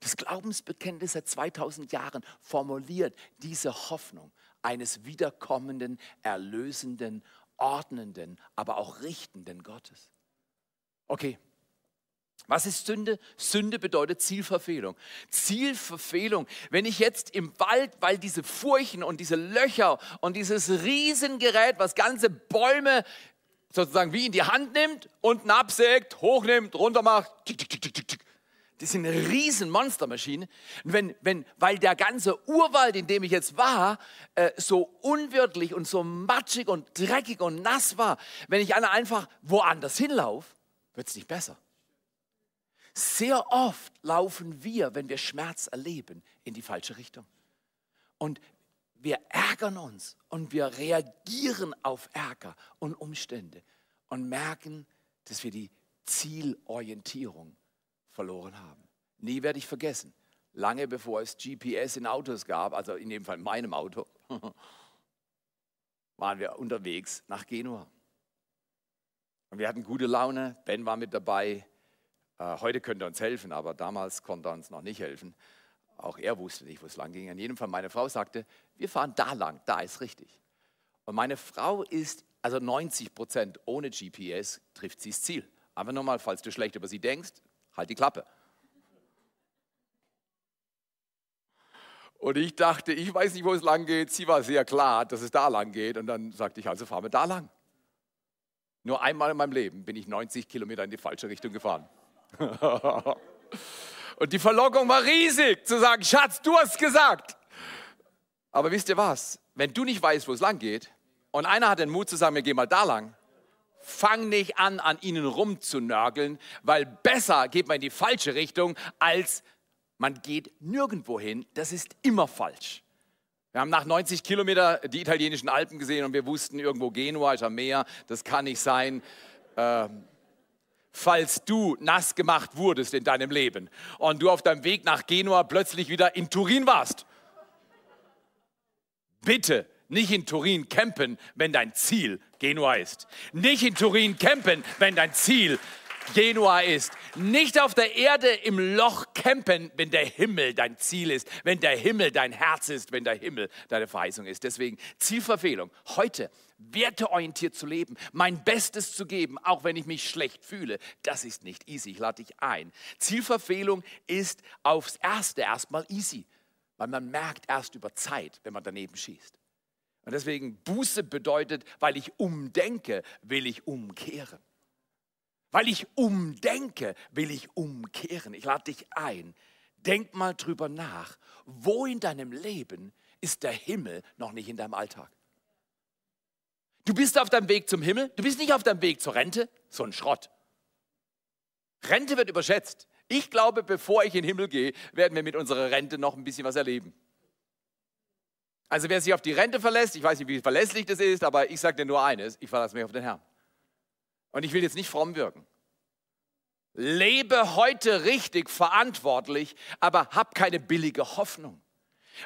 Speaker 7: Das Glaubensbekenntnis seit 2000 Jahren formuliert diese Hoffnung eines wiederkommenden, erlösenden, ordnenden, aber auch richtenden Gottes. Okay, was ist Sünde? Sünde bedeutet Zielverfehlung. Zielverfehlung. Wenn ich jetzt im Wald, weil diese Furchen und diese Löcher und dieses Riesengerät, was ganze Bäume sozusagen wie in die Hand nimmt, unten absägt, hochnimmt, runter macht, tick, tick. Das sind eine riesen Monstermaschine. Wenn, wenn, weil der ganze Urwald, in dem ich jetzt war, äh, so unwirtlich und so matschig und dreckig und nass war, wenn ich einfach woanders hinlaufe, wird es nicht besser. Sehr oft laufen wir, wenn wir Schmerz erleben, in die falsche Richtung. Und wir ärgern uns und wir reagieren auf Ärger und Umstände und merken, dass wir die Zielorientierung verloren haben. Nie werde ich vergessen, lange bevor es GPS in Autos gab, also in dem Fall in meinem Auto, *laughs* waren wir unterwegs nach Genua. Und wir hatten gute Laune, Ben war mit dabei, heute könnte er uns helfen, aber damals konnte er uns noch nicht helfen. Auch er wusste nicht, wo es lang ging. In jedem Fall, meine Frau sagte, wir fahren da lang, da ist richtig. Und meine Frau ist, also 90 Prozent ohne GPS trifft sie das Ziel. Aber nochmal, falls du schlecht über sie denkst, halt die Klappe. Und ich dachte, ich weiß nicht, wo es lang geht. Sie war sehr klar, dass es da lang geht. Und dann sagte ich, also fahren wir da lang. Nur einmal in meinem Leben bin ich 90 Kilometer in die falsche Richtung gefahren. *laughs* Und die Verlockung war riesig, zu sagen, Schatz, du hast gesagt. Aber wisst ihr was? Wenn du nicht weißt, wo es lang geht, und einer hat den Mut zu sagen, wir gehen mal da lang, fang nicht an, an ihnen rumzunörgeln, weil besser geht man in die falsche Richtung, als man geht nirgendwo hin. Das ist immer falsch. Wir haben nach 90 Kilometern die italienischen Alpen gesehen und wir wussten, irgendwo Genua ist am Meer, das kann nicht sein. Ähm, falls du nass gemacht wurdest in deinem Leben und du auf deinem Weg nach Genua plötzlich wieder in Turin warst. Bitte nicht in Turin campen, wenn dein Ziel Genua ist. Nicht in Turin campen, wenn dein Ziel Genua ist. Nicht auf der Erde im Loch campen, wenn der Himmel dein Ziel ist, wenn der Himmel dein Herz ist, wenn der Himmel deine Verheißung ist. Deswegen Zielverfehlung. Heute werteorientiert zu leben, mein Bestes zu geben, auch wenn ich mich schlecht fühle, das ist nicht easy. Ich lade dich ein. Zielverfehlung ist aufs Erste erstmal easy, weil man merkt erst über Zeit, wenn man daneben schießt. Und deswegen Buße bedeutet, weil ich umdenke, will ich umkehren. Weil ich umdenke, will ich umkehren. Ich lade dich ein. Denk mal drüber nach. Wo in deinem Leben ist der Himmel noch nicht in deinem Alltag? Du bist auf deinem Weg zum Himmel, du bist nicht auf deinem Weg zur Rente, so ein Schrott. Rente wird überschätzt. Ich glaube, bevor ich in den Himmel gehe, werden wir mit unserer Rente noch ein bisschen was erleben. Also wer sich auf die Rente verlässt, ich weiß nicht, wie verlässlich das ist, aber ich sage dir nur eines, ich verlasse mich auf den Herrn. Und ich will jetzt nicht fromm wirken. Lebe heute richtig verantwortlich, aber hab keine billige Hoffnung.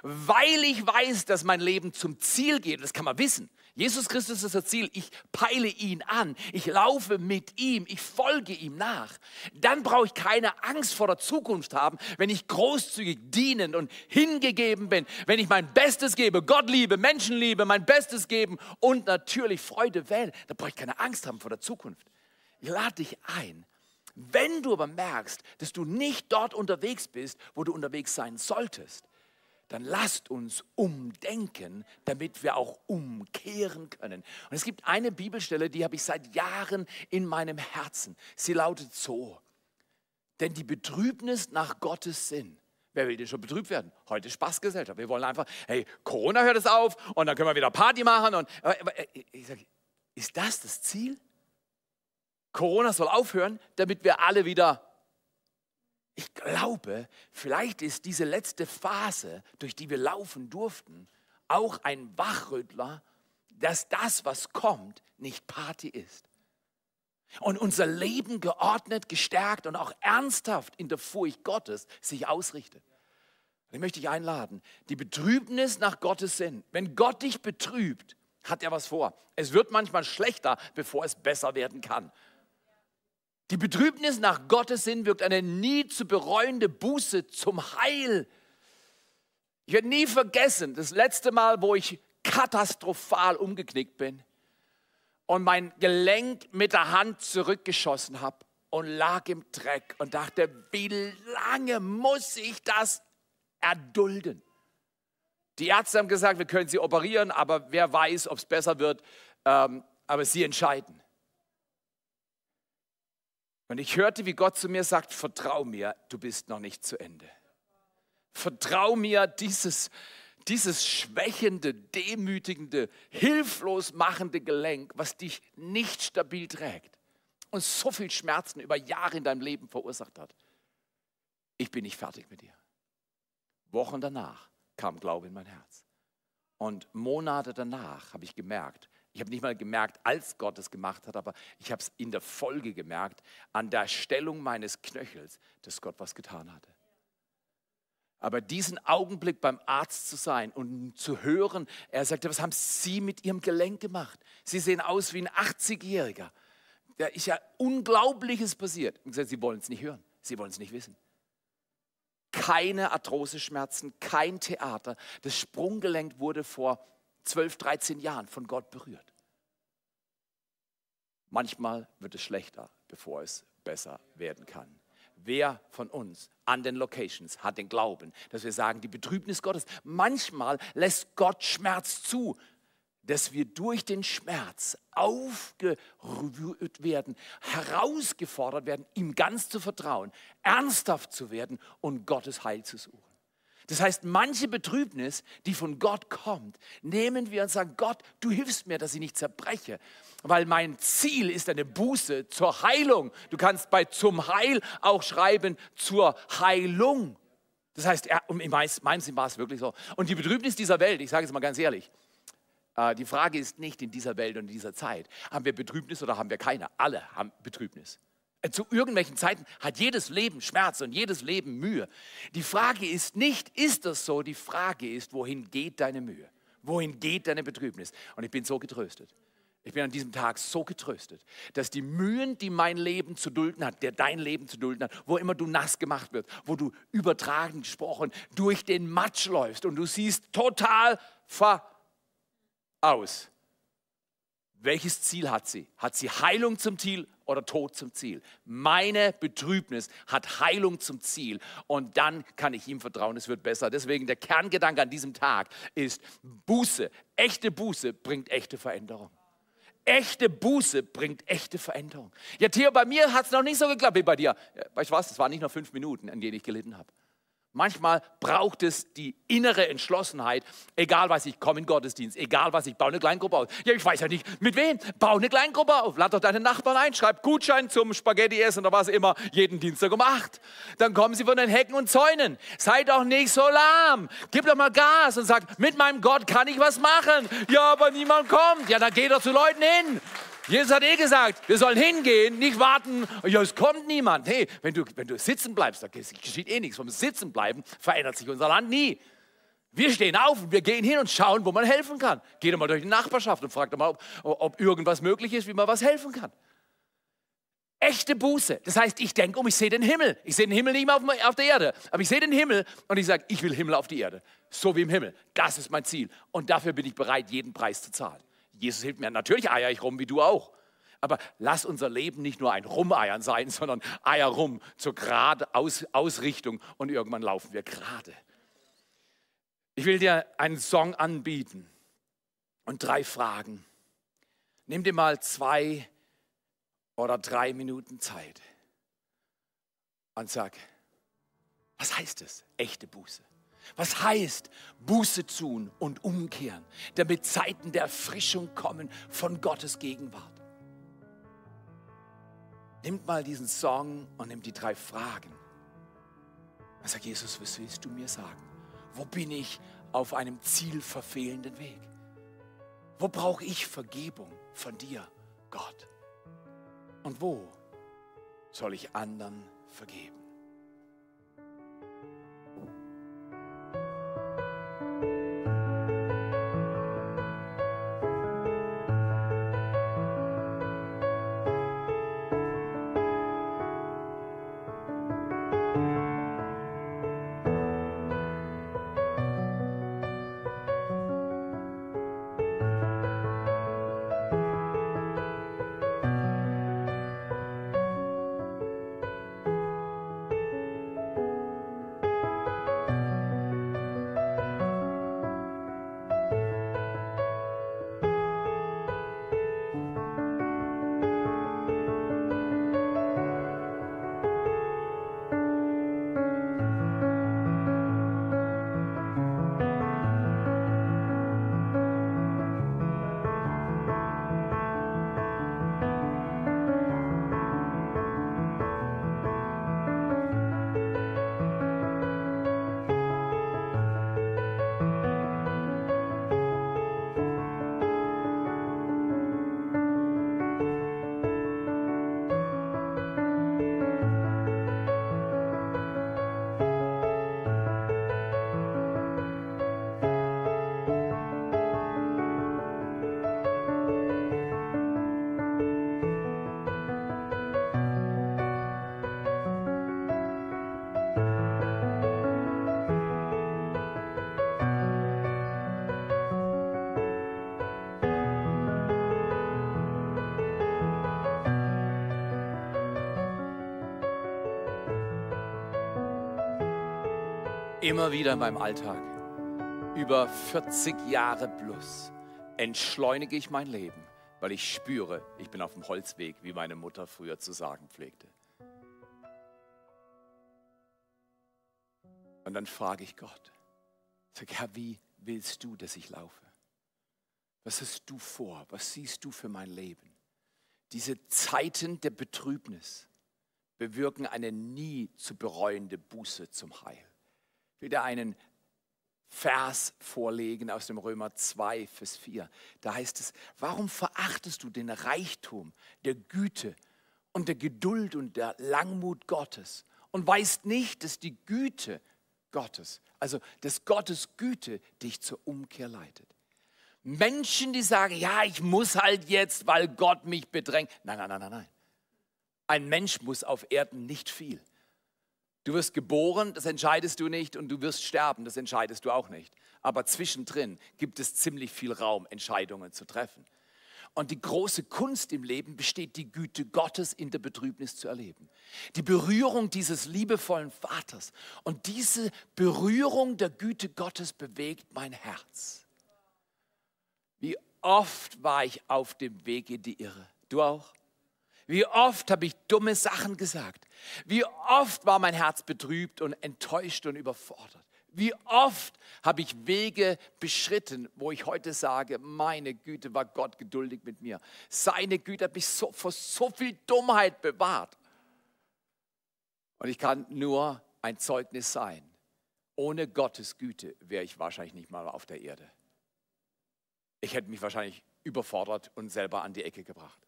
Speaker 7: Weil ich weiß, dass mein Leben zum Ziel geht, das kann man wissen. Jesus Christus ist das Ziel. Ich peile ihn an. Ich laufe mit ihm. Ich folge ihm nach. Dann brauche ich keine Angst vor der Zukunft haben, wenn ich großzügig dienend und hingegeben bin. Wenn ich mein Bestes gebe, Gott liebe, Menschen liebe, mein Bestes geben und natürlich Freude wählen. Da brauche ich keine Angst haben vor der Zukunft. Ich lade dich ein. Wenn du aber merkst, dass du nicht dort unterwegs bist, wo du unterwegs sein solltest, dann lasst uns umdenken, damit wir auch umkehren können. Und es gibt eine Bibelstelle, die habe ich seit Jahren in meinem Herzen. Sie lautet so, denn die Betrübnis nach Gottes Sinn, Wer will denn schon betrübt werden? Heute Spaßgesellschaft. Wir wollen einfach, hey, Corona hört es auf und dann können wir wieder Party machen. Und, äh, ich sage, ist das das Ziel? Corona soll aufhören, damit wir alle wieder ich glaube, vielleicht ist diese letzte Phase, durch die wir laufen durften, auch ein Wachrüttler, dass das, was kommt, nicht Party ist. Und unser Leben geordnet, gestärkt und auch ernsthaft in der Furcht Gottes sich ausrichtet. Ich möchte dich einladen, die Betrübnis nach Gottes Sinn. Wenn Gott dich betrübt, hat er was vor. Es wird manchmal schlechter, bevor es besser werden kann. Die Betrübnis nach Gottes Sinn wirkt eine nie zu bereuende Buße zum Heil. Ich werde nie vergessen, das letzte Mal, wo ich katastrophal umgeknickt bin und mein Gelenk mit der Hand zurückgeschossen habe und lag im Dreck und dachte, wie lange muss ich das erdulden? Die Ärzte haben gesagt, wir können sie operieren, aber wer weiß, ob es besser wird. Ähm, aber sie entscheiden. Und ich hörte, wie Gott zu mir sagt, vertrau mir, du bist noch nicht zu Ende. Vertrau mir dieses, dieses schwächende, demütigende, hilflos machende Gelenk, was dich nicht stabil trägt und so viel Schmerzen über Jahre in deinem Leben verursacht hat. Ich bin nicht fertig mit dir. Wochen danach kam Glaube in mein Herz. Und Monate danach habe ich gemerkt, ich habe nicht mal gemerkt, als Gott es gemacht hat, aber ich habe es in der Folge gemerkt, an der Stellung meines Knöchels, dass Gott was getan hatte. Aber diesen Augenblick beim Arzt zu sein und zu hören, er sagte, was haben Sie mit Ihrem Gelenk gemacht? Sie sehen aus wie ein 80-Jähriger. Da ist ja Unglaubliches passiert. Und gesagt, Sie wollen es nicht hören, Sie wollen es nicht wissen. keine Arthroseschmerzen, kein Theater. Das Sprunggelenk wurde vor 12, 13 Jahren von Gott berührt. Manchmal wird es schlechter, bevor es besser werden kann. Wer von uns an den Locations hat den Glauben, dass wir sagen, die Betrübnis Gottes, manchmal lässt Gott Schmerz zu, dass wir durch den Schmerz aufgerührt werden, herausgefordert werden, ihm ganz zu vertrauen, ernsthaft zu werden und Gottes Heil zu suchen. Das heißt, manche Betrübnis, die von Gott kommt, nehmen wir und sagen, Gott, du hilfst mir, dass ich nicht zerbreche, weil mein Ziel ist eine Buße zur Heilung. Du kannst bei zum Heil auch schreiben zur Heilung. Das heißt, in meinem Sinn war es wirklich so. Und die Betrübnis dieser Welt, ich sage es mal ganz ehrlich, äh, die Frage ist nicht in dieser Welt und in dieser Zeit, haben wir Betrübnis oder haben wir keine? Alle haben Betrübnis. Äh, zu irgendwelchen Zeiten hat jedes Leben Schmerz und jedes Leben Mühe. Die Frage ist nicht, ist das so? Die Frage ist, wohin geht deine Mühe? Wohin geht deine Betrübnis? Und ich bin so getröstet. Ich bin an diesem Tag so getröstet, dass die Mühen, die mein Leben zu dulden hat, der dein Leben zu dulden hat, wo immer du nass gemacht wird, wo du übertragen gesprochen durch den Matsch läufst und du siehst total ver aus. Welches Ziel hat sie? Hat sie Heilung zum Ziel oder Tod zum Ziel? Meine Betrübnis hat Heilung zum Ziel und dann kann ich ihm vertrauen, es wird besser. Deswegen der Kerngedanke an diesem Tag ist Buße. Echte Buße bringt echte Veränderung. Echte Buße bringt echte Veränderung. Ja, Theo, bei mir hat es noch nicht so geklappt wie bei dir. Weißt du was, es waren nicht nur fünf Minuten, an denen ich gelitten habe. Manchmal braucht es die innere Entschlossenheit, egal was ich komme in Gottesdienst, egal was ich baue eine Kleingruppe auf. Ja, ich weiß ja nicht, mit wem. Bau eine Kleingruppe auf. Lad doch deine Nachbarn ein, schreib Gutschein zum Spaghetti essen oder was immer, jeden Dienstag um acht. Dann kommen sie von den Hecken und Zäunen. Sei doch nicht so lahm. Gib doch mal Gas und sag, mit meinem Gott kann ich was machen. Ja, aber niemand kommt. Ja, dann geh doch zu Leuten hin. Jesus hat eh gesagt, wir sollen hingehen, nicht warten, ja, es kommt niemand. Hey, wenn du, wenn du sitzen bleibst, da geschieht eh nichts. Vom Sitzen bleiben verändert sich unser Land nie. Wir stehen auf und wir gehen hin und schauen, wo man helfen kann. Geh doch mal durch die Nachbarschaft und frag doch mal, ob, ob irgendwas möglich ist, wie man was helfen kann. Echte Buße. Das heißt, ich denke um, ich sehe den Himmel. Ich sehe den Himmel nicht mehr auf, auf der Erde, aber ich sehe den Himmel und ich sage, ich will Himmel auf die Erde. So wie im Himmel. Das ist mein Ziel. Und dafür bin ich bereit, jeden Preis zu zahlen. Jesus hilft mir. Natürlich eier ich rum, wie du auch. Aber lass unser Leben nicht nur ein Rumeiern sein, *laughs* sondern Eier rum zur gerade Aus Ausrichtung und irgendwann laufen wir gerade. Ich will dir einen Song anbieten und drei Fragen. Nimm dir mal zwei oder drei Minuten Zeit und sag, was heißt es, echte Buße? Was heißt Buße tun und umkehren, damit Zeiten der Erfrischung kommen von Gottes Gegenwart? Nimmt mal diesen Song und nimmt die drei Fragen. Und sagt Jesus, was willst du mir sagen? Wo bin ich auf einem zielverfehlenden Weg? Wo brauche ich Vergebung von dir, Gott? Und wo soll ich anderen vergeben? Immer wieder in meinem Alltag, über 40 Jahre plus, entschleunige ich mein Leben, weil ich spüre, ich bin auf dem Holzweg, wie meine Mutter früher zu sagen pflegte. Und dann frage ich Gott, sag, Herr, wie willst du, dass ich laufe? Was hast du vor? Was siehst du für mein Leben? Diese Zeiten der Betrübnis bewirken eine nie zu bereuende Buße zum Heil. Dir einen Vers vorlegen aus dem Römer 2, Vers 4. Da heißt es, warum verachtest du den Reichtum der Güte und der Geduld und der Langmut Gottes und weißt nicht, dass die Güte Gottes, also dass Gottes Güte dich zur Umkehr leitet? Menschen, die sagen, ja, ich muss halt jetzt, weil Gott mich bedrängt. Nein, nein, nein, nein, nein. Ein Mensch muss auf Erden nicht viel. Du wirst geboren, das entscheidest du nicht, und du wirst sterben, das entscheidest du auch nicht. Aber zwischendrin gibt es ziemlich viel Raum, Entscheidungen zu treffen. Und die große Kunst im Leben besteht, die Güte Gottes in der Betrübnis zu erleben. Die Berührung dieses liebevollen Vaters. Und diese Berührung der Güte Gottes bewegt mein Herz. Wie oft war ich auf dem Weg in die Irre? Du auch? Wie oft habe ich dumme Sachen gesagt? Wie oft war mein Herz betrübt und enttäuscht und überfordert? Wie oft habe ich Wege beschritten, wo ich heute sage, meine Güte war Gott geduldig mit mir. Seine Güte hat mich so, vor so viel Dummheit bewahrt. Und ich kann nur ein Zeugnis sein. Ohne Gottes Güte wäre ich wahrscheinlich nicht mal auf der Erde. Ich hätte mich wahrscheinlich überfordert und selber an die Ecke gebracht.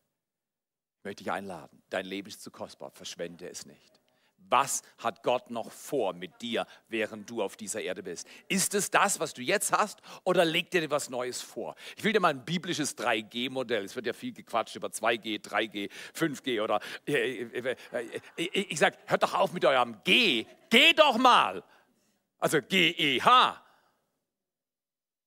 Speaker 7: Ich möchte dich einladen. Dein Leben ist zu kostbar. Verschwende es nicht. Was hat Gott noch vor mit dir, während du auf dieser Erde bist? Ist es das, was du jetzt hast, oder legt dir was Neues vor? Ich will dir mal ein biblisches 3G-Modell. Es wird ja viel gequatscht über 2G, 3G, 5G oder. Äh, äh, äh, ich sage, hört doch auf mit eurem G. Geh doch mal. Also G-E-H.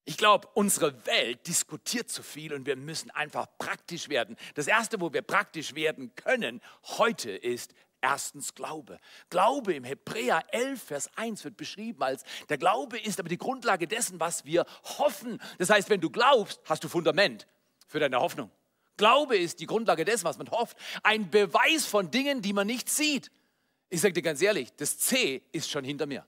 Speaker 7: Ich glaube, unsere Welt diskutiert zu viel und wir müssen einfach praktisch werden. Das Erste, wo wir praktisch werden können heute ist erstens Glaube. Glaube im Hebräer 11, Vers 1 wird beschrieben als, der Glaube ist aber die Grundlage dessen, was wir hoffen. Das heißt, wenn du glaubst, hast du Fundament für deine Hoffnung. Glaube ist die Grundlage dessen, was man hofft. Ein Beweis von Dingen, die man nicht sieht. Ich sage dir ganz ehrlich, das C ist schon hinter mir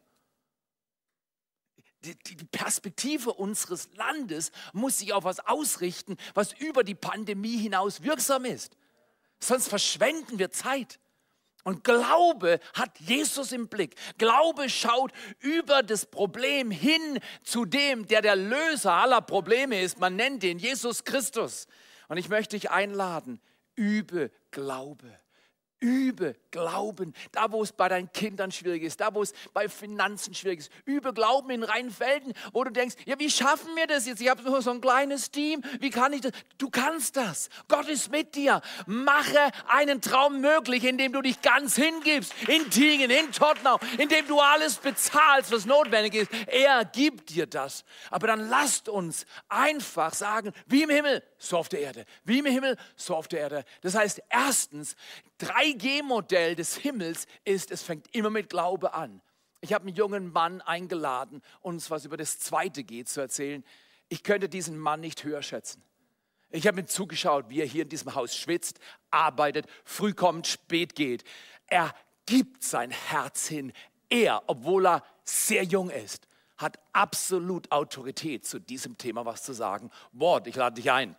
Speaker 7: die, Perspektive unseres Landes muss sich auf was ausrichten, was über die Pandemie hinaus wirksam ist. Sonst verschwenden wir Zeit. Und Glaube hat Jesus im Blick. Glaube schaut über das Problem hin zu dem, der der Löser aller Probleme ist. Man nennt ihn Jesus Christus. Und ich möchte dich einladen, übe Glaube. Übe Glauben, da wo es bei deinen Kindern schwierig ist, da wo es bei Finanzen schwierig ist. Übe Glauben in Rheinfelden, wo du denkst, ja, wie schaffen wir das jetzt? Ich habe nur so ein kleines Team, wie kann ich das? Du kannst das. Gott ist mit dir. Mache einen Traum möglich, indem du dich ganz hingibst, in Tingen, in Tottenau, indem du alles bezahlst, was notwendig ist. Er gibt dir das. Aber dann lasst uns einfach sagen, wie im Himmel, so auf der Erde. Wie im Himmel, so auf der Erde. Das heißt, erstens, 3G-Modell des Himmels ist, es fängt immer mit Glaube an. Ich habe einen jungen Mann eingeladen, uns was über das zweite G zu erzählen. Ich könnte diesen Mann nicht höher schätzen. Ich habe ihm zugeschaut, wie er hier in diesem Haus schwitzt, arbeitet, früh kommt, spät geht. Er gibt sein Herz hin. Er, obwohl er sehr jung ist, hat absolut Autorität zu diesem Thema was zu sagen. Wort, ich lade dich ein.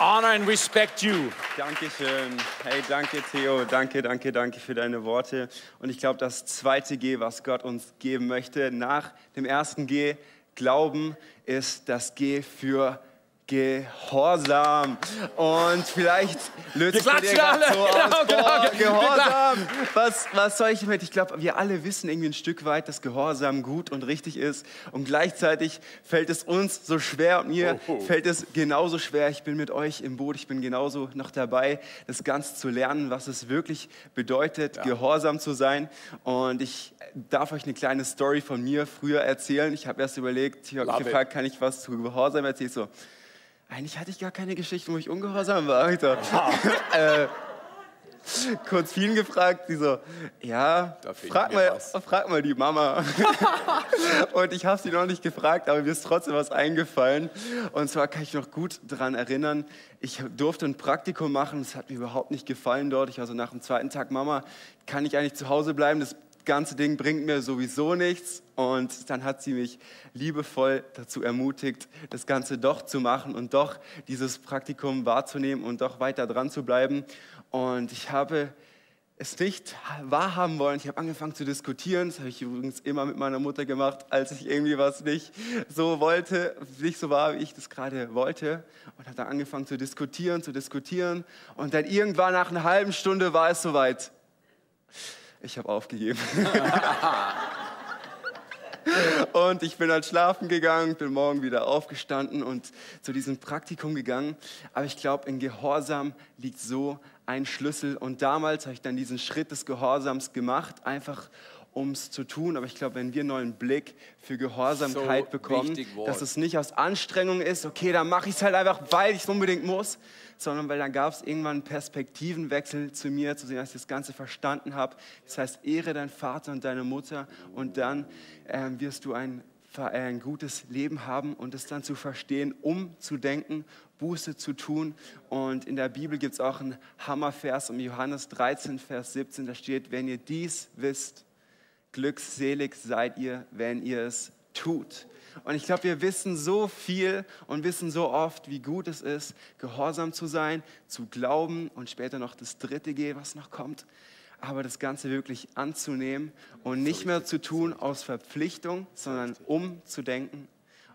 Speaker 7: Honor and respect you.
Speaker 8: Dankeschön. Hey, danke Theo. Danke, danke, danke für deine Worte. Und ich glaube, das zweite G, was Gott uns geben möchte, nach dem ersten G, Glauben, ist das G für Gehorsam. Und vielleicht löst sich dir gerade so *laughs* aus. Genau, genau, Gehorsam. Was, was soll ich damit? Ich glaube, wir alle wissen irgendwie ein Stück weit, dass Gehorsam gut und richtig ist. Und gleichzeitig fällt es uns so schwer und mir oh, oh. fällt es genauso schwer. Ich bin mit euch im Boot. Ich bin genauso noch dabei, das Ganze zu lernen, was es wirklich bedeutet, ja. gehorsam zu sein. Und ich darf euch eine kleine Story von mir früher erzählen. Ich habe erst überlegt, ich habe gefragt, kann ich was zu Gehorsam erzählen? So, eigentlich hatte ich gar keine Geschichte, wo ich ungehorsam war. *laughs* äh, kurz vielen gefragt, die so, ja, frag mal,
Speaker 7: was.
Speaker 8: frag mal die Mama. *laughs* und ich habe sie noch nicht gefragt, aber mir ist trotzdem was eingefallen. Und zwar kann ich noch gut daran erinnern, ich durfte ein Praktikum machen, es hat mir überhaupt nicht gefallen dort. Ich war so nach dem zweiten Tag, Mama, kann ich eigentlich zu Hause bleiben? Das ganze Ding bringt mir sowieso nichts. Und dann hat sie mich liebevoll dazu ermutigt, das Ganze doch zu machen und doch dieses Praktikum wahrzunehmen und doch weiter dran zu bleiben. Und ich habe es nicht wahrhaben wollen. Ich habe angefangen zu diskutieren. Das habe ich übrigens immer mit meiner Mutter gemacht, als ich irgendwie was nicht so wollte, nicht so war, wie ich das gerade wollte. Und habe dann angefangen zu diskutieren, zu diskutieren. Und dann irgendwann nach einer halben Stunde war es soweit. Ich habe aufgegeben. *laughs* Und ich bin dann schlafen gegangen, bin morgen wieder aufgestanden und zu diesem Praktikum gegangen. Aber ich glaube, in Gehorsam liegt so ein Schlüssel. Und damals habe ich dann diesen Schritt des Gehorsams gemacht, einfach um es zu tun. Aber ich glaube, wenn wir einen neuen Blick für Gehorsamkeit
Speaker 7: So
Speaker 8: bekommen,
Speaker 7: wichtig
Speaker 8: dass es nicht aus Anstrengung ist, okay, dann mache ich es halt einfach, weil ich es unbedingt muss, sondern weil dann gab es irgendwann einen Perspektivenwechsel zu mir, zu sehen, dass ich das Ganze verstanden habe. Das heißt, ehre deinen Vater und deine Mutter und dann ähm, wirst du ein, äh, ein gutes Leben haben und es dann zu verstehen, umzudenken, Buße zu tun. Und in der Bibel gibt es auch einen Hammervers um Johannes 13, Vers 17, da steht, wenn ihr dies wisst, glückselig seid ihr, wenn ihr es tut. Und ich glaube, wir wissen so viel und wissen so oft, wie gut es ist, gehorsam zu sein, zu glauben und später noch das dritte G, was noch kommt. Aber das Ganze wirklich anzunehmen und nicht mehr zu tun aus Verpflichtung, sondern umzudenken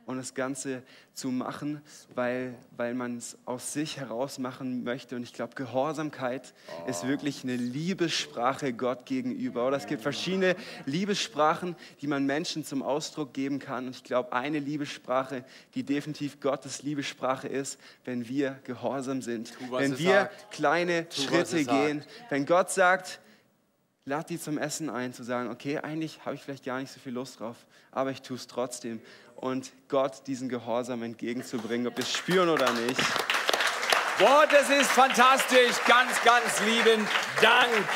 Speaker 8: und das Ganze zu machen, weil, weil man es aus sich heraus machen möchte. Und ich glaube, Gehorsamkeit ist wirklich eine Liebessprache Gott gegenüber. Oder es gibt verschiedene Liebessprachen, die man Menschen zum Ausdruck geben kann. Und ich glaube, eine Liebessprache, die definitiv Gottes Liebessprache ist, wenn wir gehorsam sind.
Speaker 7: was
Speaker 8: wenn wir
Speaker 7: sagt.
Speaker 8: kleine
Speaker 7: Tu,
Speaker 8: Schritte
Speaker 7: er sagt.
Speaker 8: gehen. Wenn Gott sagt, lad die zum Essen ein, zu sagen, okay, eigentlich habe ich vielleicht gar nicht so viel Lust drauf, aber ich tue es trotzdem. Und Gott diesen Gehorsam entgegenzubringen, ob wir es spüren oder nicht.
Speaker 7: Boah, das ist fantastisch. Ganz, ganz lieben Dank.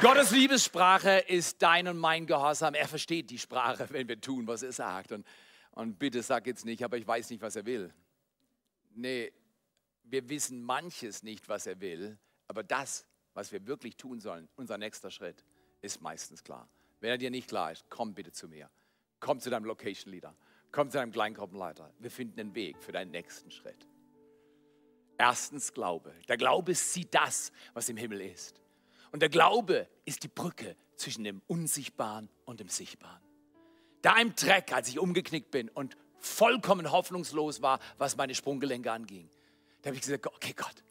Speaker 7: Gottes Liebessprache ist dein und mein Gehorsam. Er versteht die Sprache, wenn wir tun, was er sagt. Und, und bitte sag jetzt nicht, aber ich weiß nicht, was er will. Nee, wir wissen manches nicht, was er will, aber das, was wir wirklich tun sollen, unser nächster Schritt, ist meistens klar. Wenn er dir nicht klar ist, komm bitte zu mir. Komm zu deinem Location Leader. Komm zu deinem Kleingruppenleiter. Wir finden einen Weg für deinen nächsten Schritt. Erstens Glaube. Der Glaube sieht das, was im Himmel ist. Und der Glaube ist die Brücke zwischen dem Unsichtbaren und dem Sichtbaren. Da im Dreck, als ich umgeknickt bin und vollkommen hoffnungslos war, was meine Sprunggelenke anging, da habe ich gesagt, okay Gott,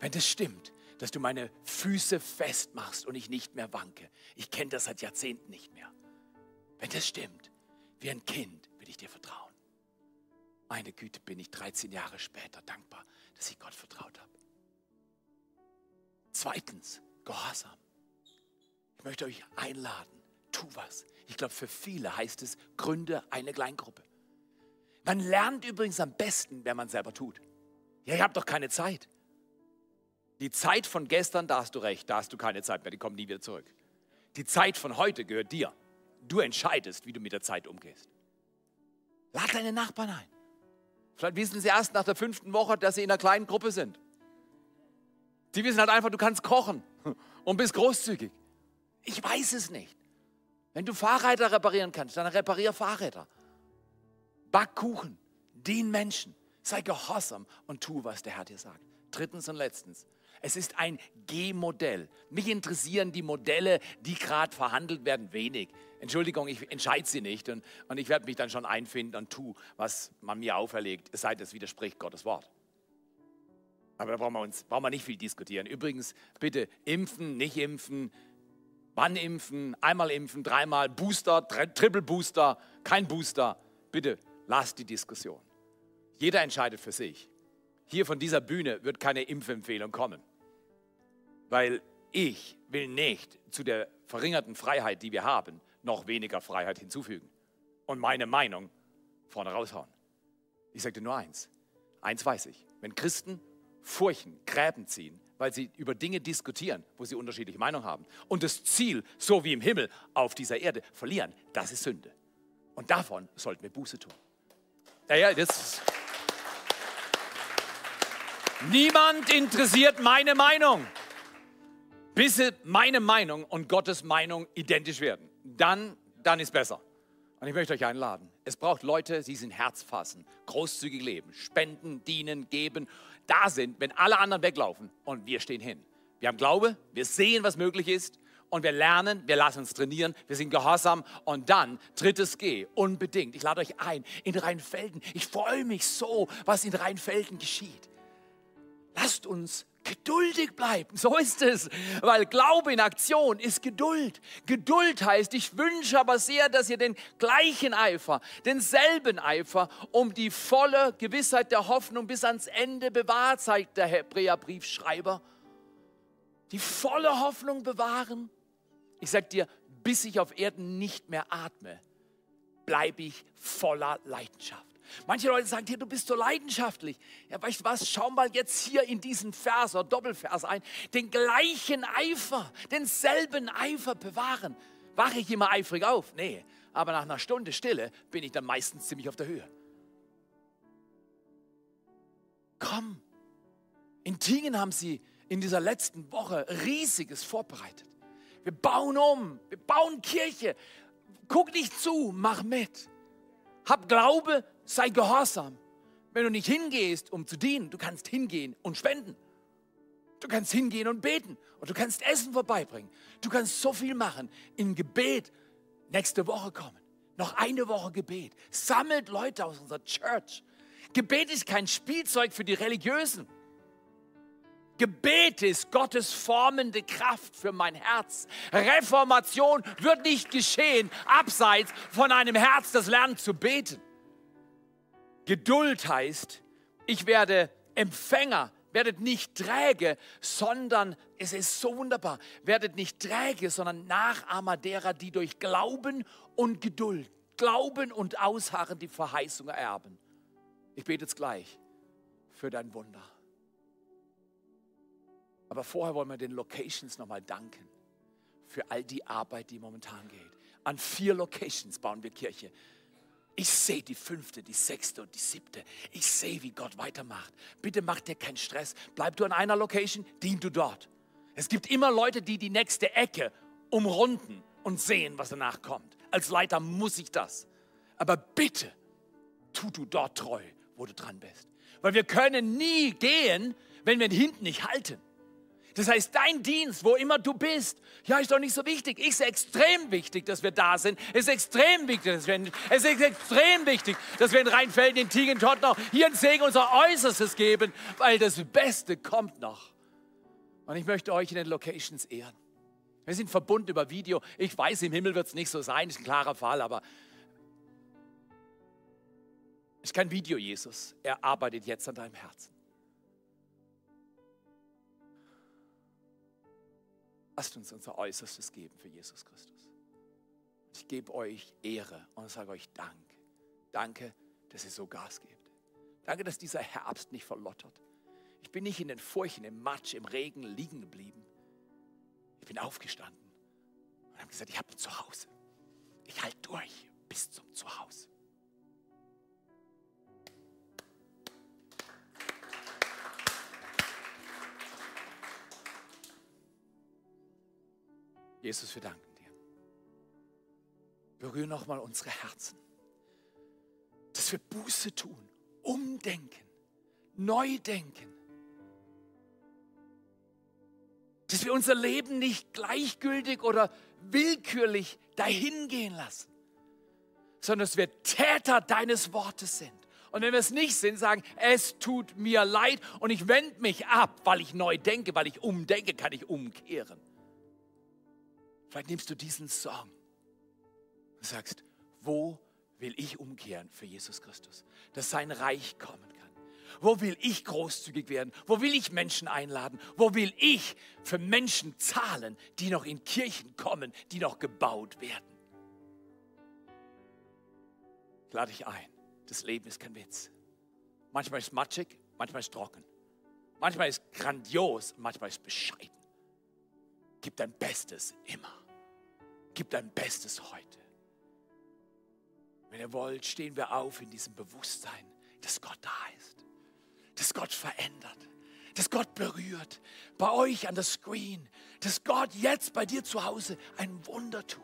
Speaker 7: wenn das stimmt, dass du meine Füße festmachst und ich nicht mehr wanke, ich kenne das seit Jahrzehnten nicht mehr. Wenn das stimmt, wie ein Kind will ich dir vertrauen. Meine Güte, bin ich 13 Jahre später dankbar, dass ich Gott vertraut habe. Zweitens, Gehorsam. Ich möchte euch einladen, tu was. Ich glaube, für viele heißt es, gründe eine Kleingruppe. Man lernt übrigens am besten, wenn man selber tut. Ja, ich habe doch keine Zeit. Die Zeit von gestern, da hast du recht, da hast du keine Zeit mehr, die kommt nie wieder zurück. Die Zeit von heute gehört dir. Du entscheidest, wie du mit der Zeit umgehst. Lad deine Nachbarn ein. Vielleicht wissen sie erst nach der fünften Woche, dass sie in einer kleinen Gruppe sind. Die wissen halt einfach, du kannst kochen und bist großzügig. Ich weiß es nicht. Wenn du Fahrräder reparieren kannst, dann reparier Fahrräder. Back Kuchen, dien Menschen, sei gehorsam und tu, was der Herr dir sagt. Drittens und letztens, es ist ein G-Modell. Mich interessieren die Modelle, die gerade verhandelt werden, wenig. Entschuldigung, ich entscheide sie nicht und, und ich werde mich dann schon einfinden und tu, was man mir auferlegt, es sei denn, es widerspricht Gottes Wort. Aber da brauchen wir, uns, brauchen wir nicht viel diskutieren. Übrigens, bitte impfen, nicht impfen, wann impfen, einmal impfen, dreimal, Booster, Tri Triple Booster, kein Booster. Bitte, lasst die Diskussion. Jeder entscheidet für sich. Hier von dieser Bühne wird keine Impfempfehlung kommen. Weil ich will nicht zu der verringerten Freiheit, die wir haben, noch weniger Freiheit hinzufügen. Und meine Meinung vorne raushauen. Ich dir nur eins. Eins weiß ich. Wenn Christen Furchen, Gräben ziehen, weil sie über Dinge diskutieren, wo sie unterschiedliche Meinungen haben und das Ziel, so wie im Himmel, auf dieser Erde verlieren, das ist Sünde. Und davon sollten wir Buße tun. Ja, ja, das. Niemand interessiert meine Meinung, bis meine Meinung und Gottes Meinung identisch werden. Dann, dann ist besser. Und ich möchte euch einladen. Es braucht Leute, die sind Herz fassen, großzügig leben, spenden, dienen, geben, da sind, wenn alle anderen weglaufen und wir stehen hin. Wir haben Glaube, wir sehen, was möglich ist und wir lernen, wir lassen uns trainieren, wir sind gehorsam und dann drittes G, unbedingt. Ich lade euch ein in Rheinfelden. Ich freue mich so, was in Rheinfelden geschieht. Lasst uns geduldig bleiben. So ist es, weil Glaube in Aktion ist Geduld. Geduld heißt, ich wünsche aber sehr, dass ihr den gleichen Eifer, denselben Eifer um die volle Gewissheit der Hoffnung bis ans Ende bewahrt, sagt der Hebräerbriefschreiber. Die volle Hoffnung bewahren. Ich sage dir, bis ich auf Erden nicht mehr atme, bleibe ich voller Leidenschaft. Manche Leute sagen dir, du bist so leidenschaftlich. Ja, weißt du was? Schau mal jetzt hier in diesen Vers oder Doppelvers ein. Den gleichen Eifer, denselben Eifer bewahren. Wache ich immer eifrig auf? Nee, aber nach einer Stunde Stille bin ich dann meistens ziemlich auf der Höhe. Komm. In Tingen haben sie in dieser letzten Woche Riesiges vorbereitet. Wir bauen um, wir bauen Kirche. Guck nicht zu, mach mit. Hab Glaube, sei gehorsam. Wenn du nicht hingehst, um zu dienen, du kannst hingehen und spenden. Du kannst hingehen und beten. Und du kannst Essen vorbeibringen. Du kannst so viel machen. Im Gebet nächste Woche kommen. Noch eine Woche Gebet. Sammelt Leute aus unserer Church. Gebet ist kein Spielzeug für die Religiösen. Gebet ist Gottes formende Kraft für mein Herz. Reformation wird nicht geschehen abseits von einem Herz, das lernt zu beten. Geduld heißt, ich werde Empfänger, werdet nicht träge, sondern, es ist so wunderbar, werdet nicht träge, sondern Nachahmer derer, die durch Glauben und Geduld, Glauben und Ausharren die Verheißung ererben. Ich bete jetzt gleich für dein Wunder. Aber vorher wollen wir den Locations nochmal danken für all die Arbeit, die momentan geht. An vier Locations bauen wir Kirche. Ich sehe die fünfte, die sechste und die siebte. Ich sehe, wie Gott weitermacht. Bitte mach dir keinen Stress. Bleib du an einer Location, dien du dort. Es gibt immer Leute, die die nächste Ecke umrunden und sehen, was danach kommt. Als Leiter muss ich das. Aber bitte, tu du dort treu, wo du dran bist. Weil wir können nie gehen, wenn wir hinten nicht halten. Das heißt, dein Dienst, wo immer du bist, ja, ist doch nicht so wichtig. Ist extrem wichtig, dass wir da sind. Ist extrem wichtig, dass wir, es ist extrem wichtig, dass wir in Rheinfelden, in Tiegen, noch hier in Segen unser Äußerstes geben, weil das Beste kommt noch. Und ich möchte euch in den Locations ehren. Wir sind verbunden über Video. Ich weiß, im Himmel wird es nicht so sein, ist ein klarer Fall, aber es ist kein Video, Jesus. Er arbeitet jetzt an deinem Herzen. Lasst uns unser Äußerstes geben für Jesus Christus. Ich gebe euch Ehre und sage euch Dank. Danke, dass ihr so Gas gebt. Danke, dass dieser Herbst nicht verlottert. Ich bin nicht in den Furchen, im Matsch, im Regen liegen geblieben. Ich bin aufgestanden und habe gesagt, ich habe ein Zuhause. Ich halte durch bis zum Zuhause. Jesus, wir danken dir. Berühre nochmal unsere Herzen, dass wir Buße tun, umdenken, neu denken. Dass wir unser Leben nicht gleichgültig oder willkürlich dahingehen lassen, sondern dass wir Täter deines Wortes sind. Und wenn wir es nicht sind, sagen, es tut mir leid und ich wende mich ab, weil ich neu denke, weil ich umdenke, kann ich umkehren. Vielleicht nimmst du diesen Song und sagst, wo will ich umkehren für Jesus Christus, dass sein Reich kommen kann? Wo will ich großzügig werden? Wo will ich Menschen einladen? Wo will ich für Menschen zahlen, die noch in Kirchen kommen, die noch gebaut werden? Ich lade dich ein. Das Leben ist kein Witz. Manchmal ist es matschig, manchmal ist es trocken. Manchmal ist grandios, manchmal ist bescheiden. Gib dein Bestes immer. Gib dein Bestes heute. Wenn ihr wollt, stehen wir auf in diesem Bewusstsein, dass Gott da ist, dass Gott verändert, dass Gott berührt. Bei euch an der Screen, dass Gott jetzt bei dir zu Hause ein Wunder tut.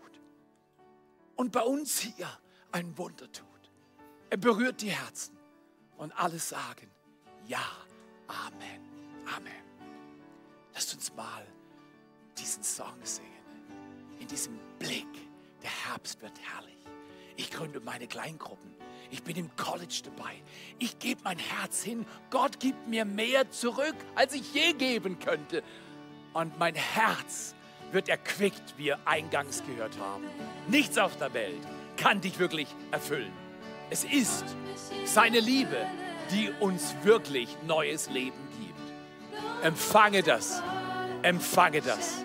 Speaker 7: Und bei uns hier ein Wunder tut. Er berührt die Herzen und alle sagen, ja, Amen, Amen. Lasst uns mal diesen Song singen. In diesem Blick, der Herbst wird herrlich. Ich gründe meine Kleingruppen. Ich bin im College dabei. Ich gebe mein Herz hin. Gott gibt mir mehr zurück, als ich je geben könnte. Und mein Herz wird erquickt, wie wir eingangs gehört haben. Nichts auf der Welt kann dich wirklich erfüllen. Es ist seine Liebe, die uns wirklich neues Leben gibt. Empfange das. Empfange das.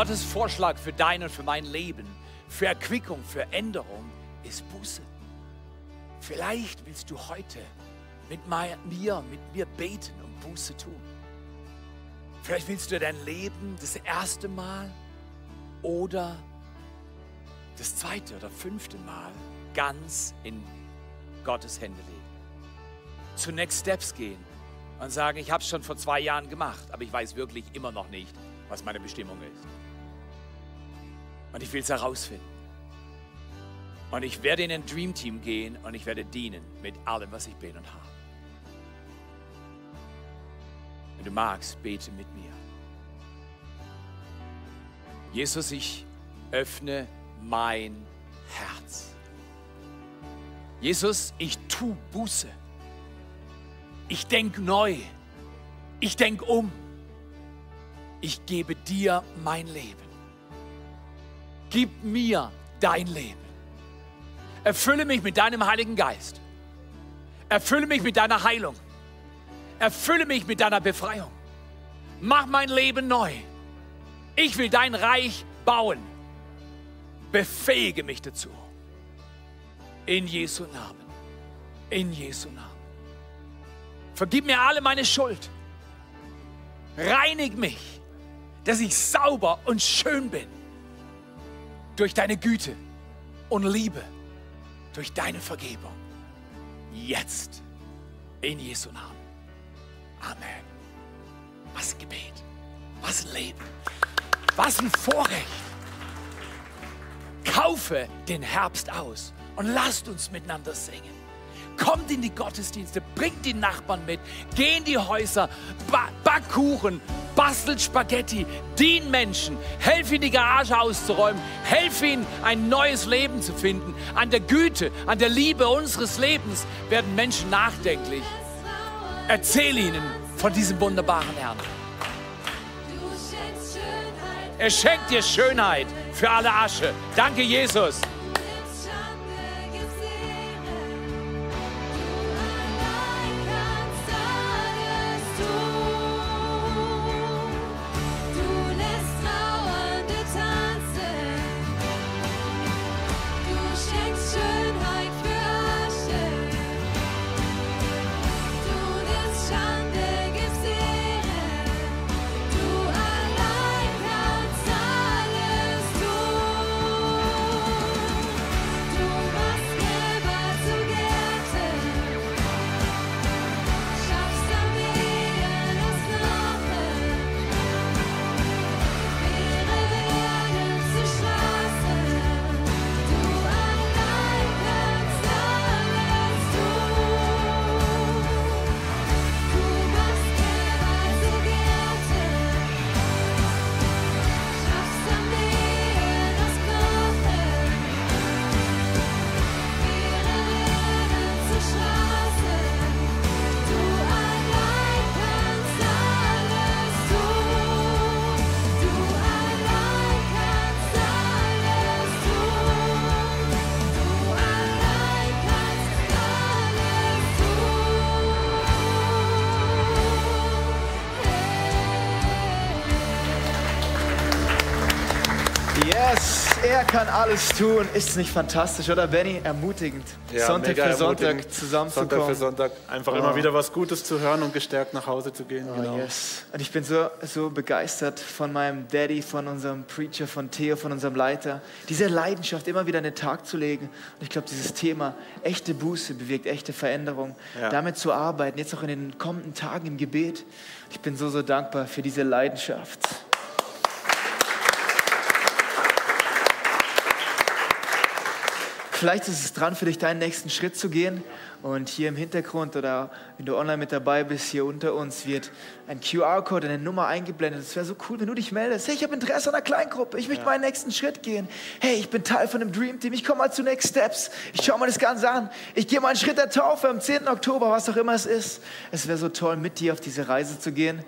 Speaker 7: Gottes Vorschlag für dein und für mein Leben, für Erquickung, für Änderung ist Buße. Vielleicht willst du heute mit mir, mit mir beten und Buße tun. Vielleicht willst du dein Leben das erste Mal oder das zweite oder fünfte Mal ganz in Gottes Hände legen. Zu Next Steps gehen und sagen, ich habe es schon vor zwei Jahren gemacht, aber ich weiß wirklich immer noch nicht, was meine Bestimmung ist. Und ich will es herausfinden. Und ich werde in ein Dream Team gehen und ich werde dienen mit allem, was ich bin und habe. Wenn du magst, bete mit mir. Jesus, ich öffne mein Herz. Jesus, ich tu Buße. Ich denke neu. Ich denke um. Ich gebe dir mein Leben. Gib mir dein Leben. Erfülle mich mit deinem Heiligen Geist. Erfülle mich mit deiner Heilung. Erfülle mich mit deiner Befreiung. Mach mein Leben neu. Ich will dein Reich bauen. Befähige mich dazu. In Jesu Namen. In Jesu Namen. Vergib mir alle meine Schuld. Reinig mich, dass ich sauber und schön bin. Durch deine Güte und Liebe. Durch deine Vergebung. Jetzt
Speaker 3: In Jesu Namen. Amen. Was ein Gebet. Was ein Leben. Was ein Vorrecht. Kaufe den Herbst aus und lasst uns miteinander singen. Kommt in die Gottesdienste, bringt die Nachbarn mit, geh in die Häuser, ba back Kuchen, bastelt Spaghetti, dien Menschen, helf ihnen die Garage auszuräumen, helf ihnen ein neues Leben zu finden. An der Güte, an der Liebe unseres Lebens werden Menschen nachdenklich. Erzähl ihnen von diesem wunderbaren Herrn. Er schenkt dir Schönheit für alle Asche. Danke, Jesus.
Speaker 4: Kann alles tun. Ist es nicht fantastisch, oder Benny? Ermutigend. Sonntag
Speaker 5: mega
Speaker 4: für Sonntag zusammenzukommen.
Speaker 5: Sonntag für Sonntag einfach immer wieder was Gutes zu hören und gestärkt nach Hause zu gehen.
Speaker 4: Oh,
Speaker 5: genau.
Speaker 4: yes. Und ich bin so, so begeistert von meinem Daddy, von unserem Preacher, von Theo, von unserem Leiter. Diese Leidenschaft immer wieder an den Tag zu legen. Und ich glaube, dieses Thema echte Buße bewirkt echte Veränderung.
Speaker 5: Ja.
Speaker 4: Damit zu arbeiten, jetzt auch in den kommenden Tagen im Gebet. Ich bin so, so dankbar für diese Leidenschaft. Vielleicht ist es dran für dich, deinen nächsten Schritt zu gehen. Und hier im Hintergrund oder wenn du online mit dabei bist, hier unter uns wird ein QR-Code, eine Nummer eingeblendet. Es wäre so cool, wenn du dich meldest. Hey, ich habe Interesse an einer Kleingruppe. Ich möchte meinen nächsten Schritt gehen. Hey, ich bin Teil von dem Dream Team. Ich komme mal zu Next Steps. Ich schaue mir das Ganze an. Ich gehe mal einen Schritt der Taufe am 10. Oktober, was auch immer es ist. Es wäre so toll, mit dir auf diese Reise zu gehen.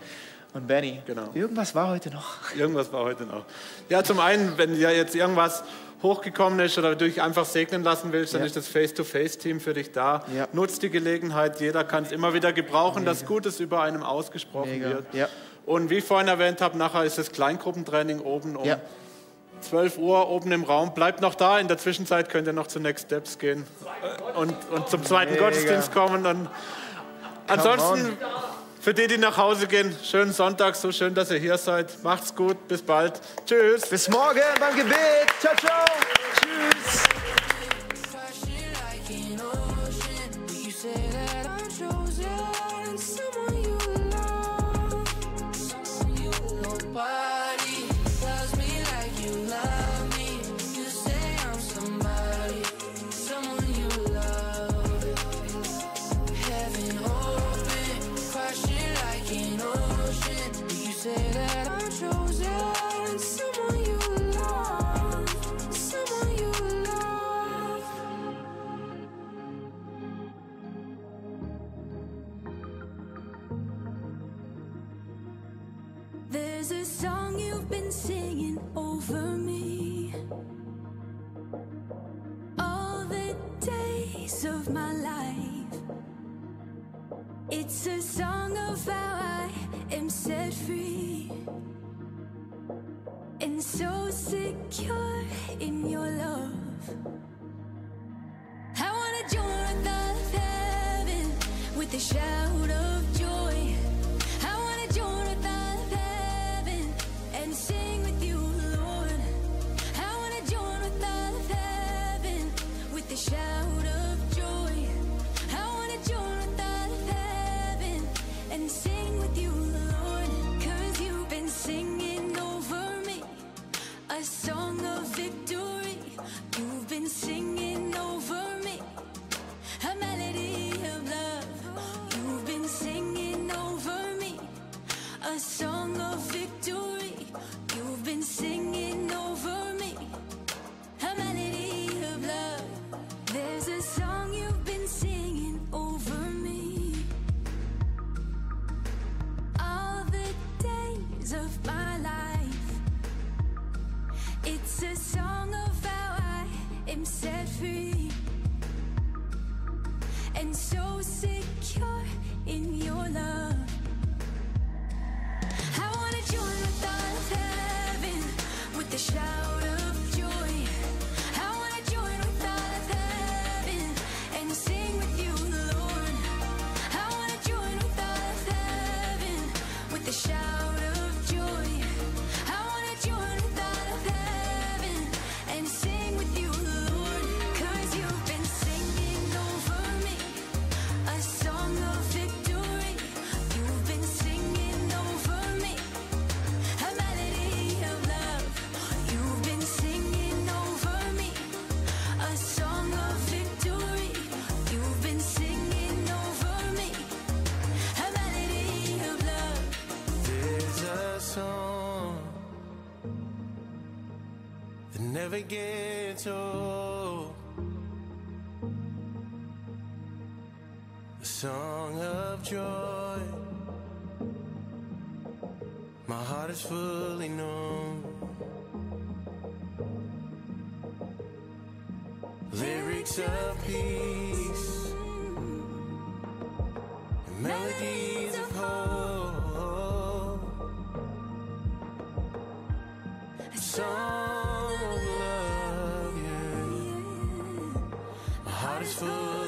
Speaker 4: Und Benny,
Speaker 5: Genau.
Speaker 4: irgendwas war heute noch.
Speaker 5: Irgendwas war heute noch. Ja, zum einen, wenn ja jetzt irgendwas hochgekommen ist oder du dich einfach segnen lassen willst, dann
Speaker 4: Ja.
Speaker 5: ist das Face-to-Face-Team für dich da.
Speaker 4: Ja.
Speaker 5: Nutz die Gelegenheit, jeder kann es immer wieder gebrauchen, dass Gutes über einem ausgesprochen
Speaker 4: Mega.
Speaker 5: wird.
Speaker 4: Ja.
Speaker 5: Und wie ich vorhin erwähnt habe, nachher ist das Kleingruppentraining oben um
Speaker 4: Ja.
Speaker 5: 12 Uhr oben im Raum. Bleibt noch da, in der Zwischenzeit könnt ihr noch zu Next Steps gehen und, und zum zweiten
Speaker 4: Mega.
Speaker 5: Gottesdienst kommen. Und ansonsten, für die, die nach Hause gehen, schönen Sonntag, so schön, dass ihr hier seid. Macht's gut, bis bald. Tschüss.
Speaker 4: Bis morgen beim Gebet. Ciao, ciao. Tschüss.
Speaker 2: Over me all the days of my life. It's a song of how I am set free and so secure in your love. I wanna join the heaven with a shout of joy. I wanna join the a song of victory. You've been singing over me, a melody of love. There's a song you've been singing over me.
Speaker 9: All the days of my life, it's a song of how I am set free. And so secure in your love
Speaker 2: I wanna join the thought of heaven with the shout of never get old. A song of joy. My heart is fully known. Lyrics of peace, and melodies of hope. A song Oh.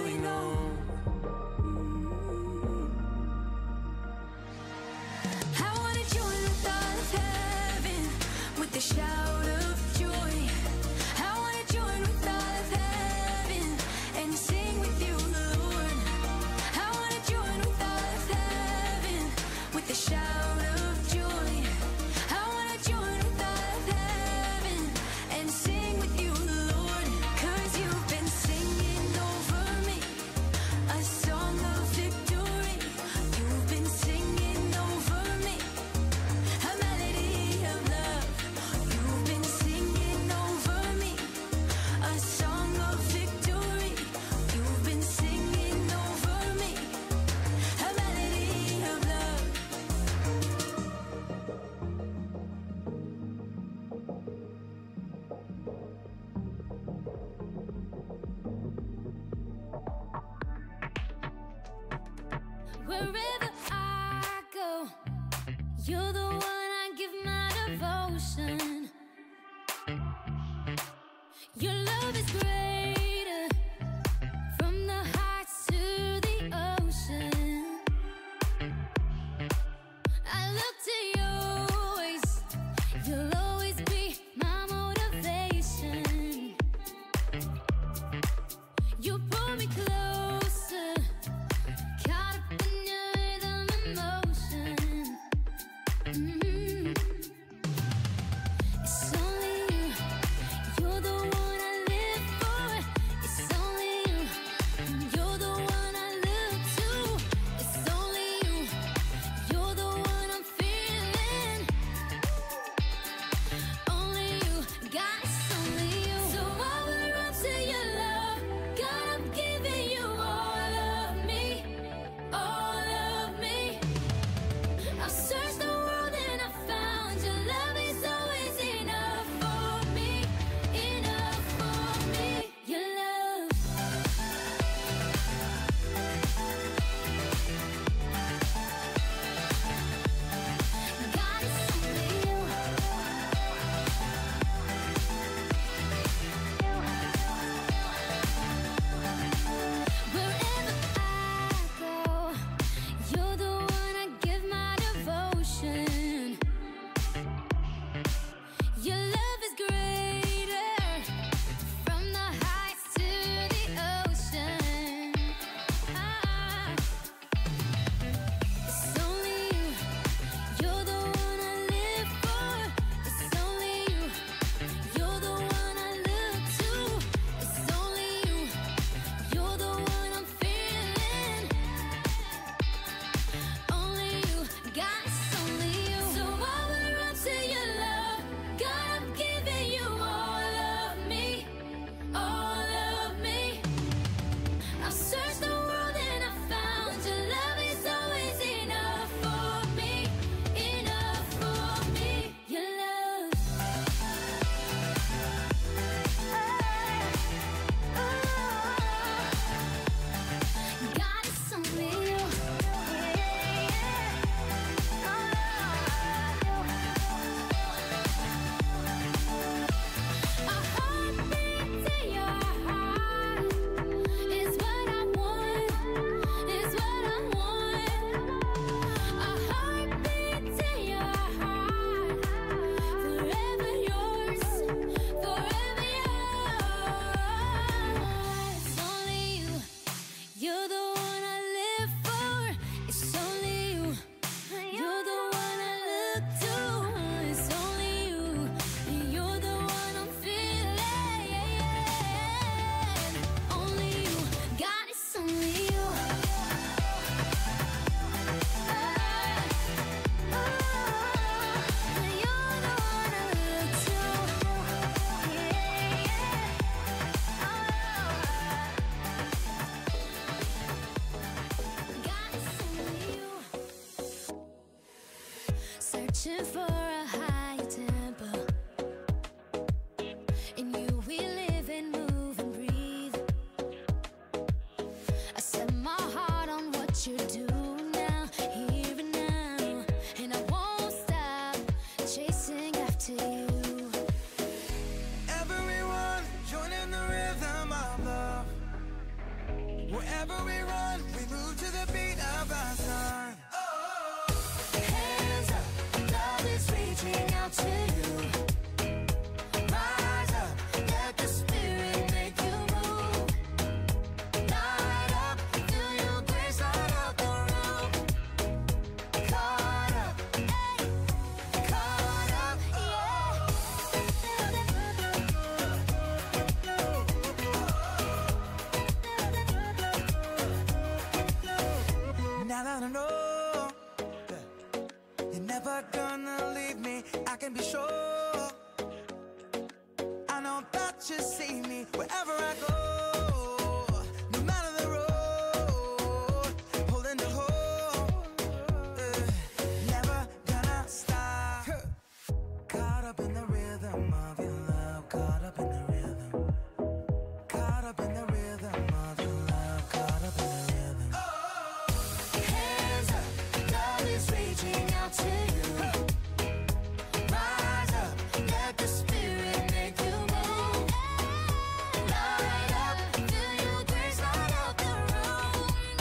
Speaker 2: for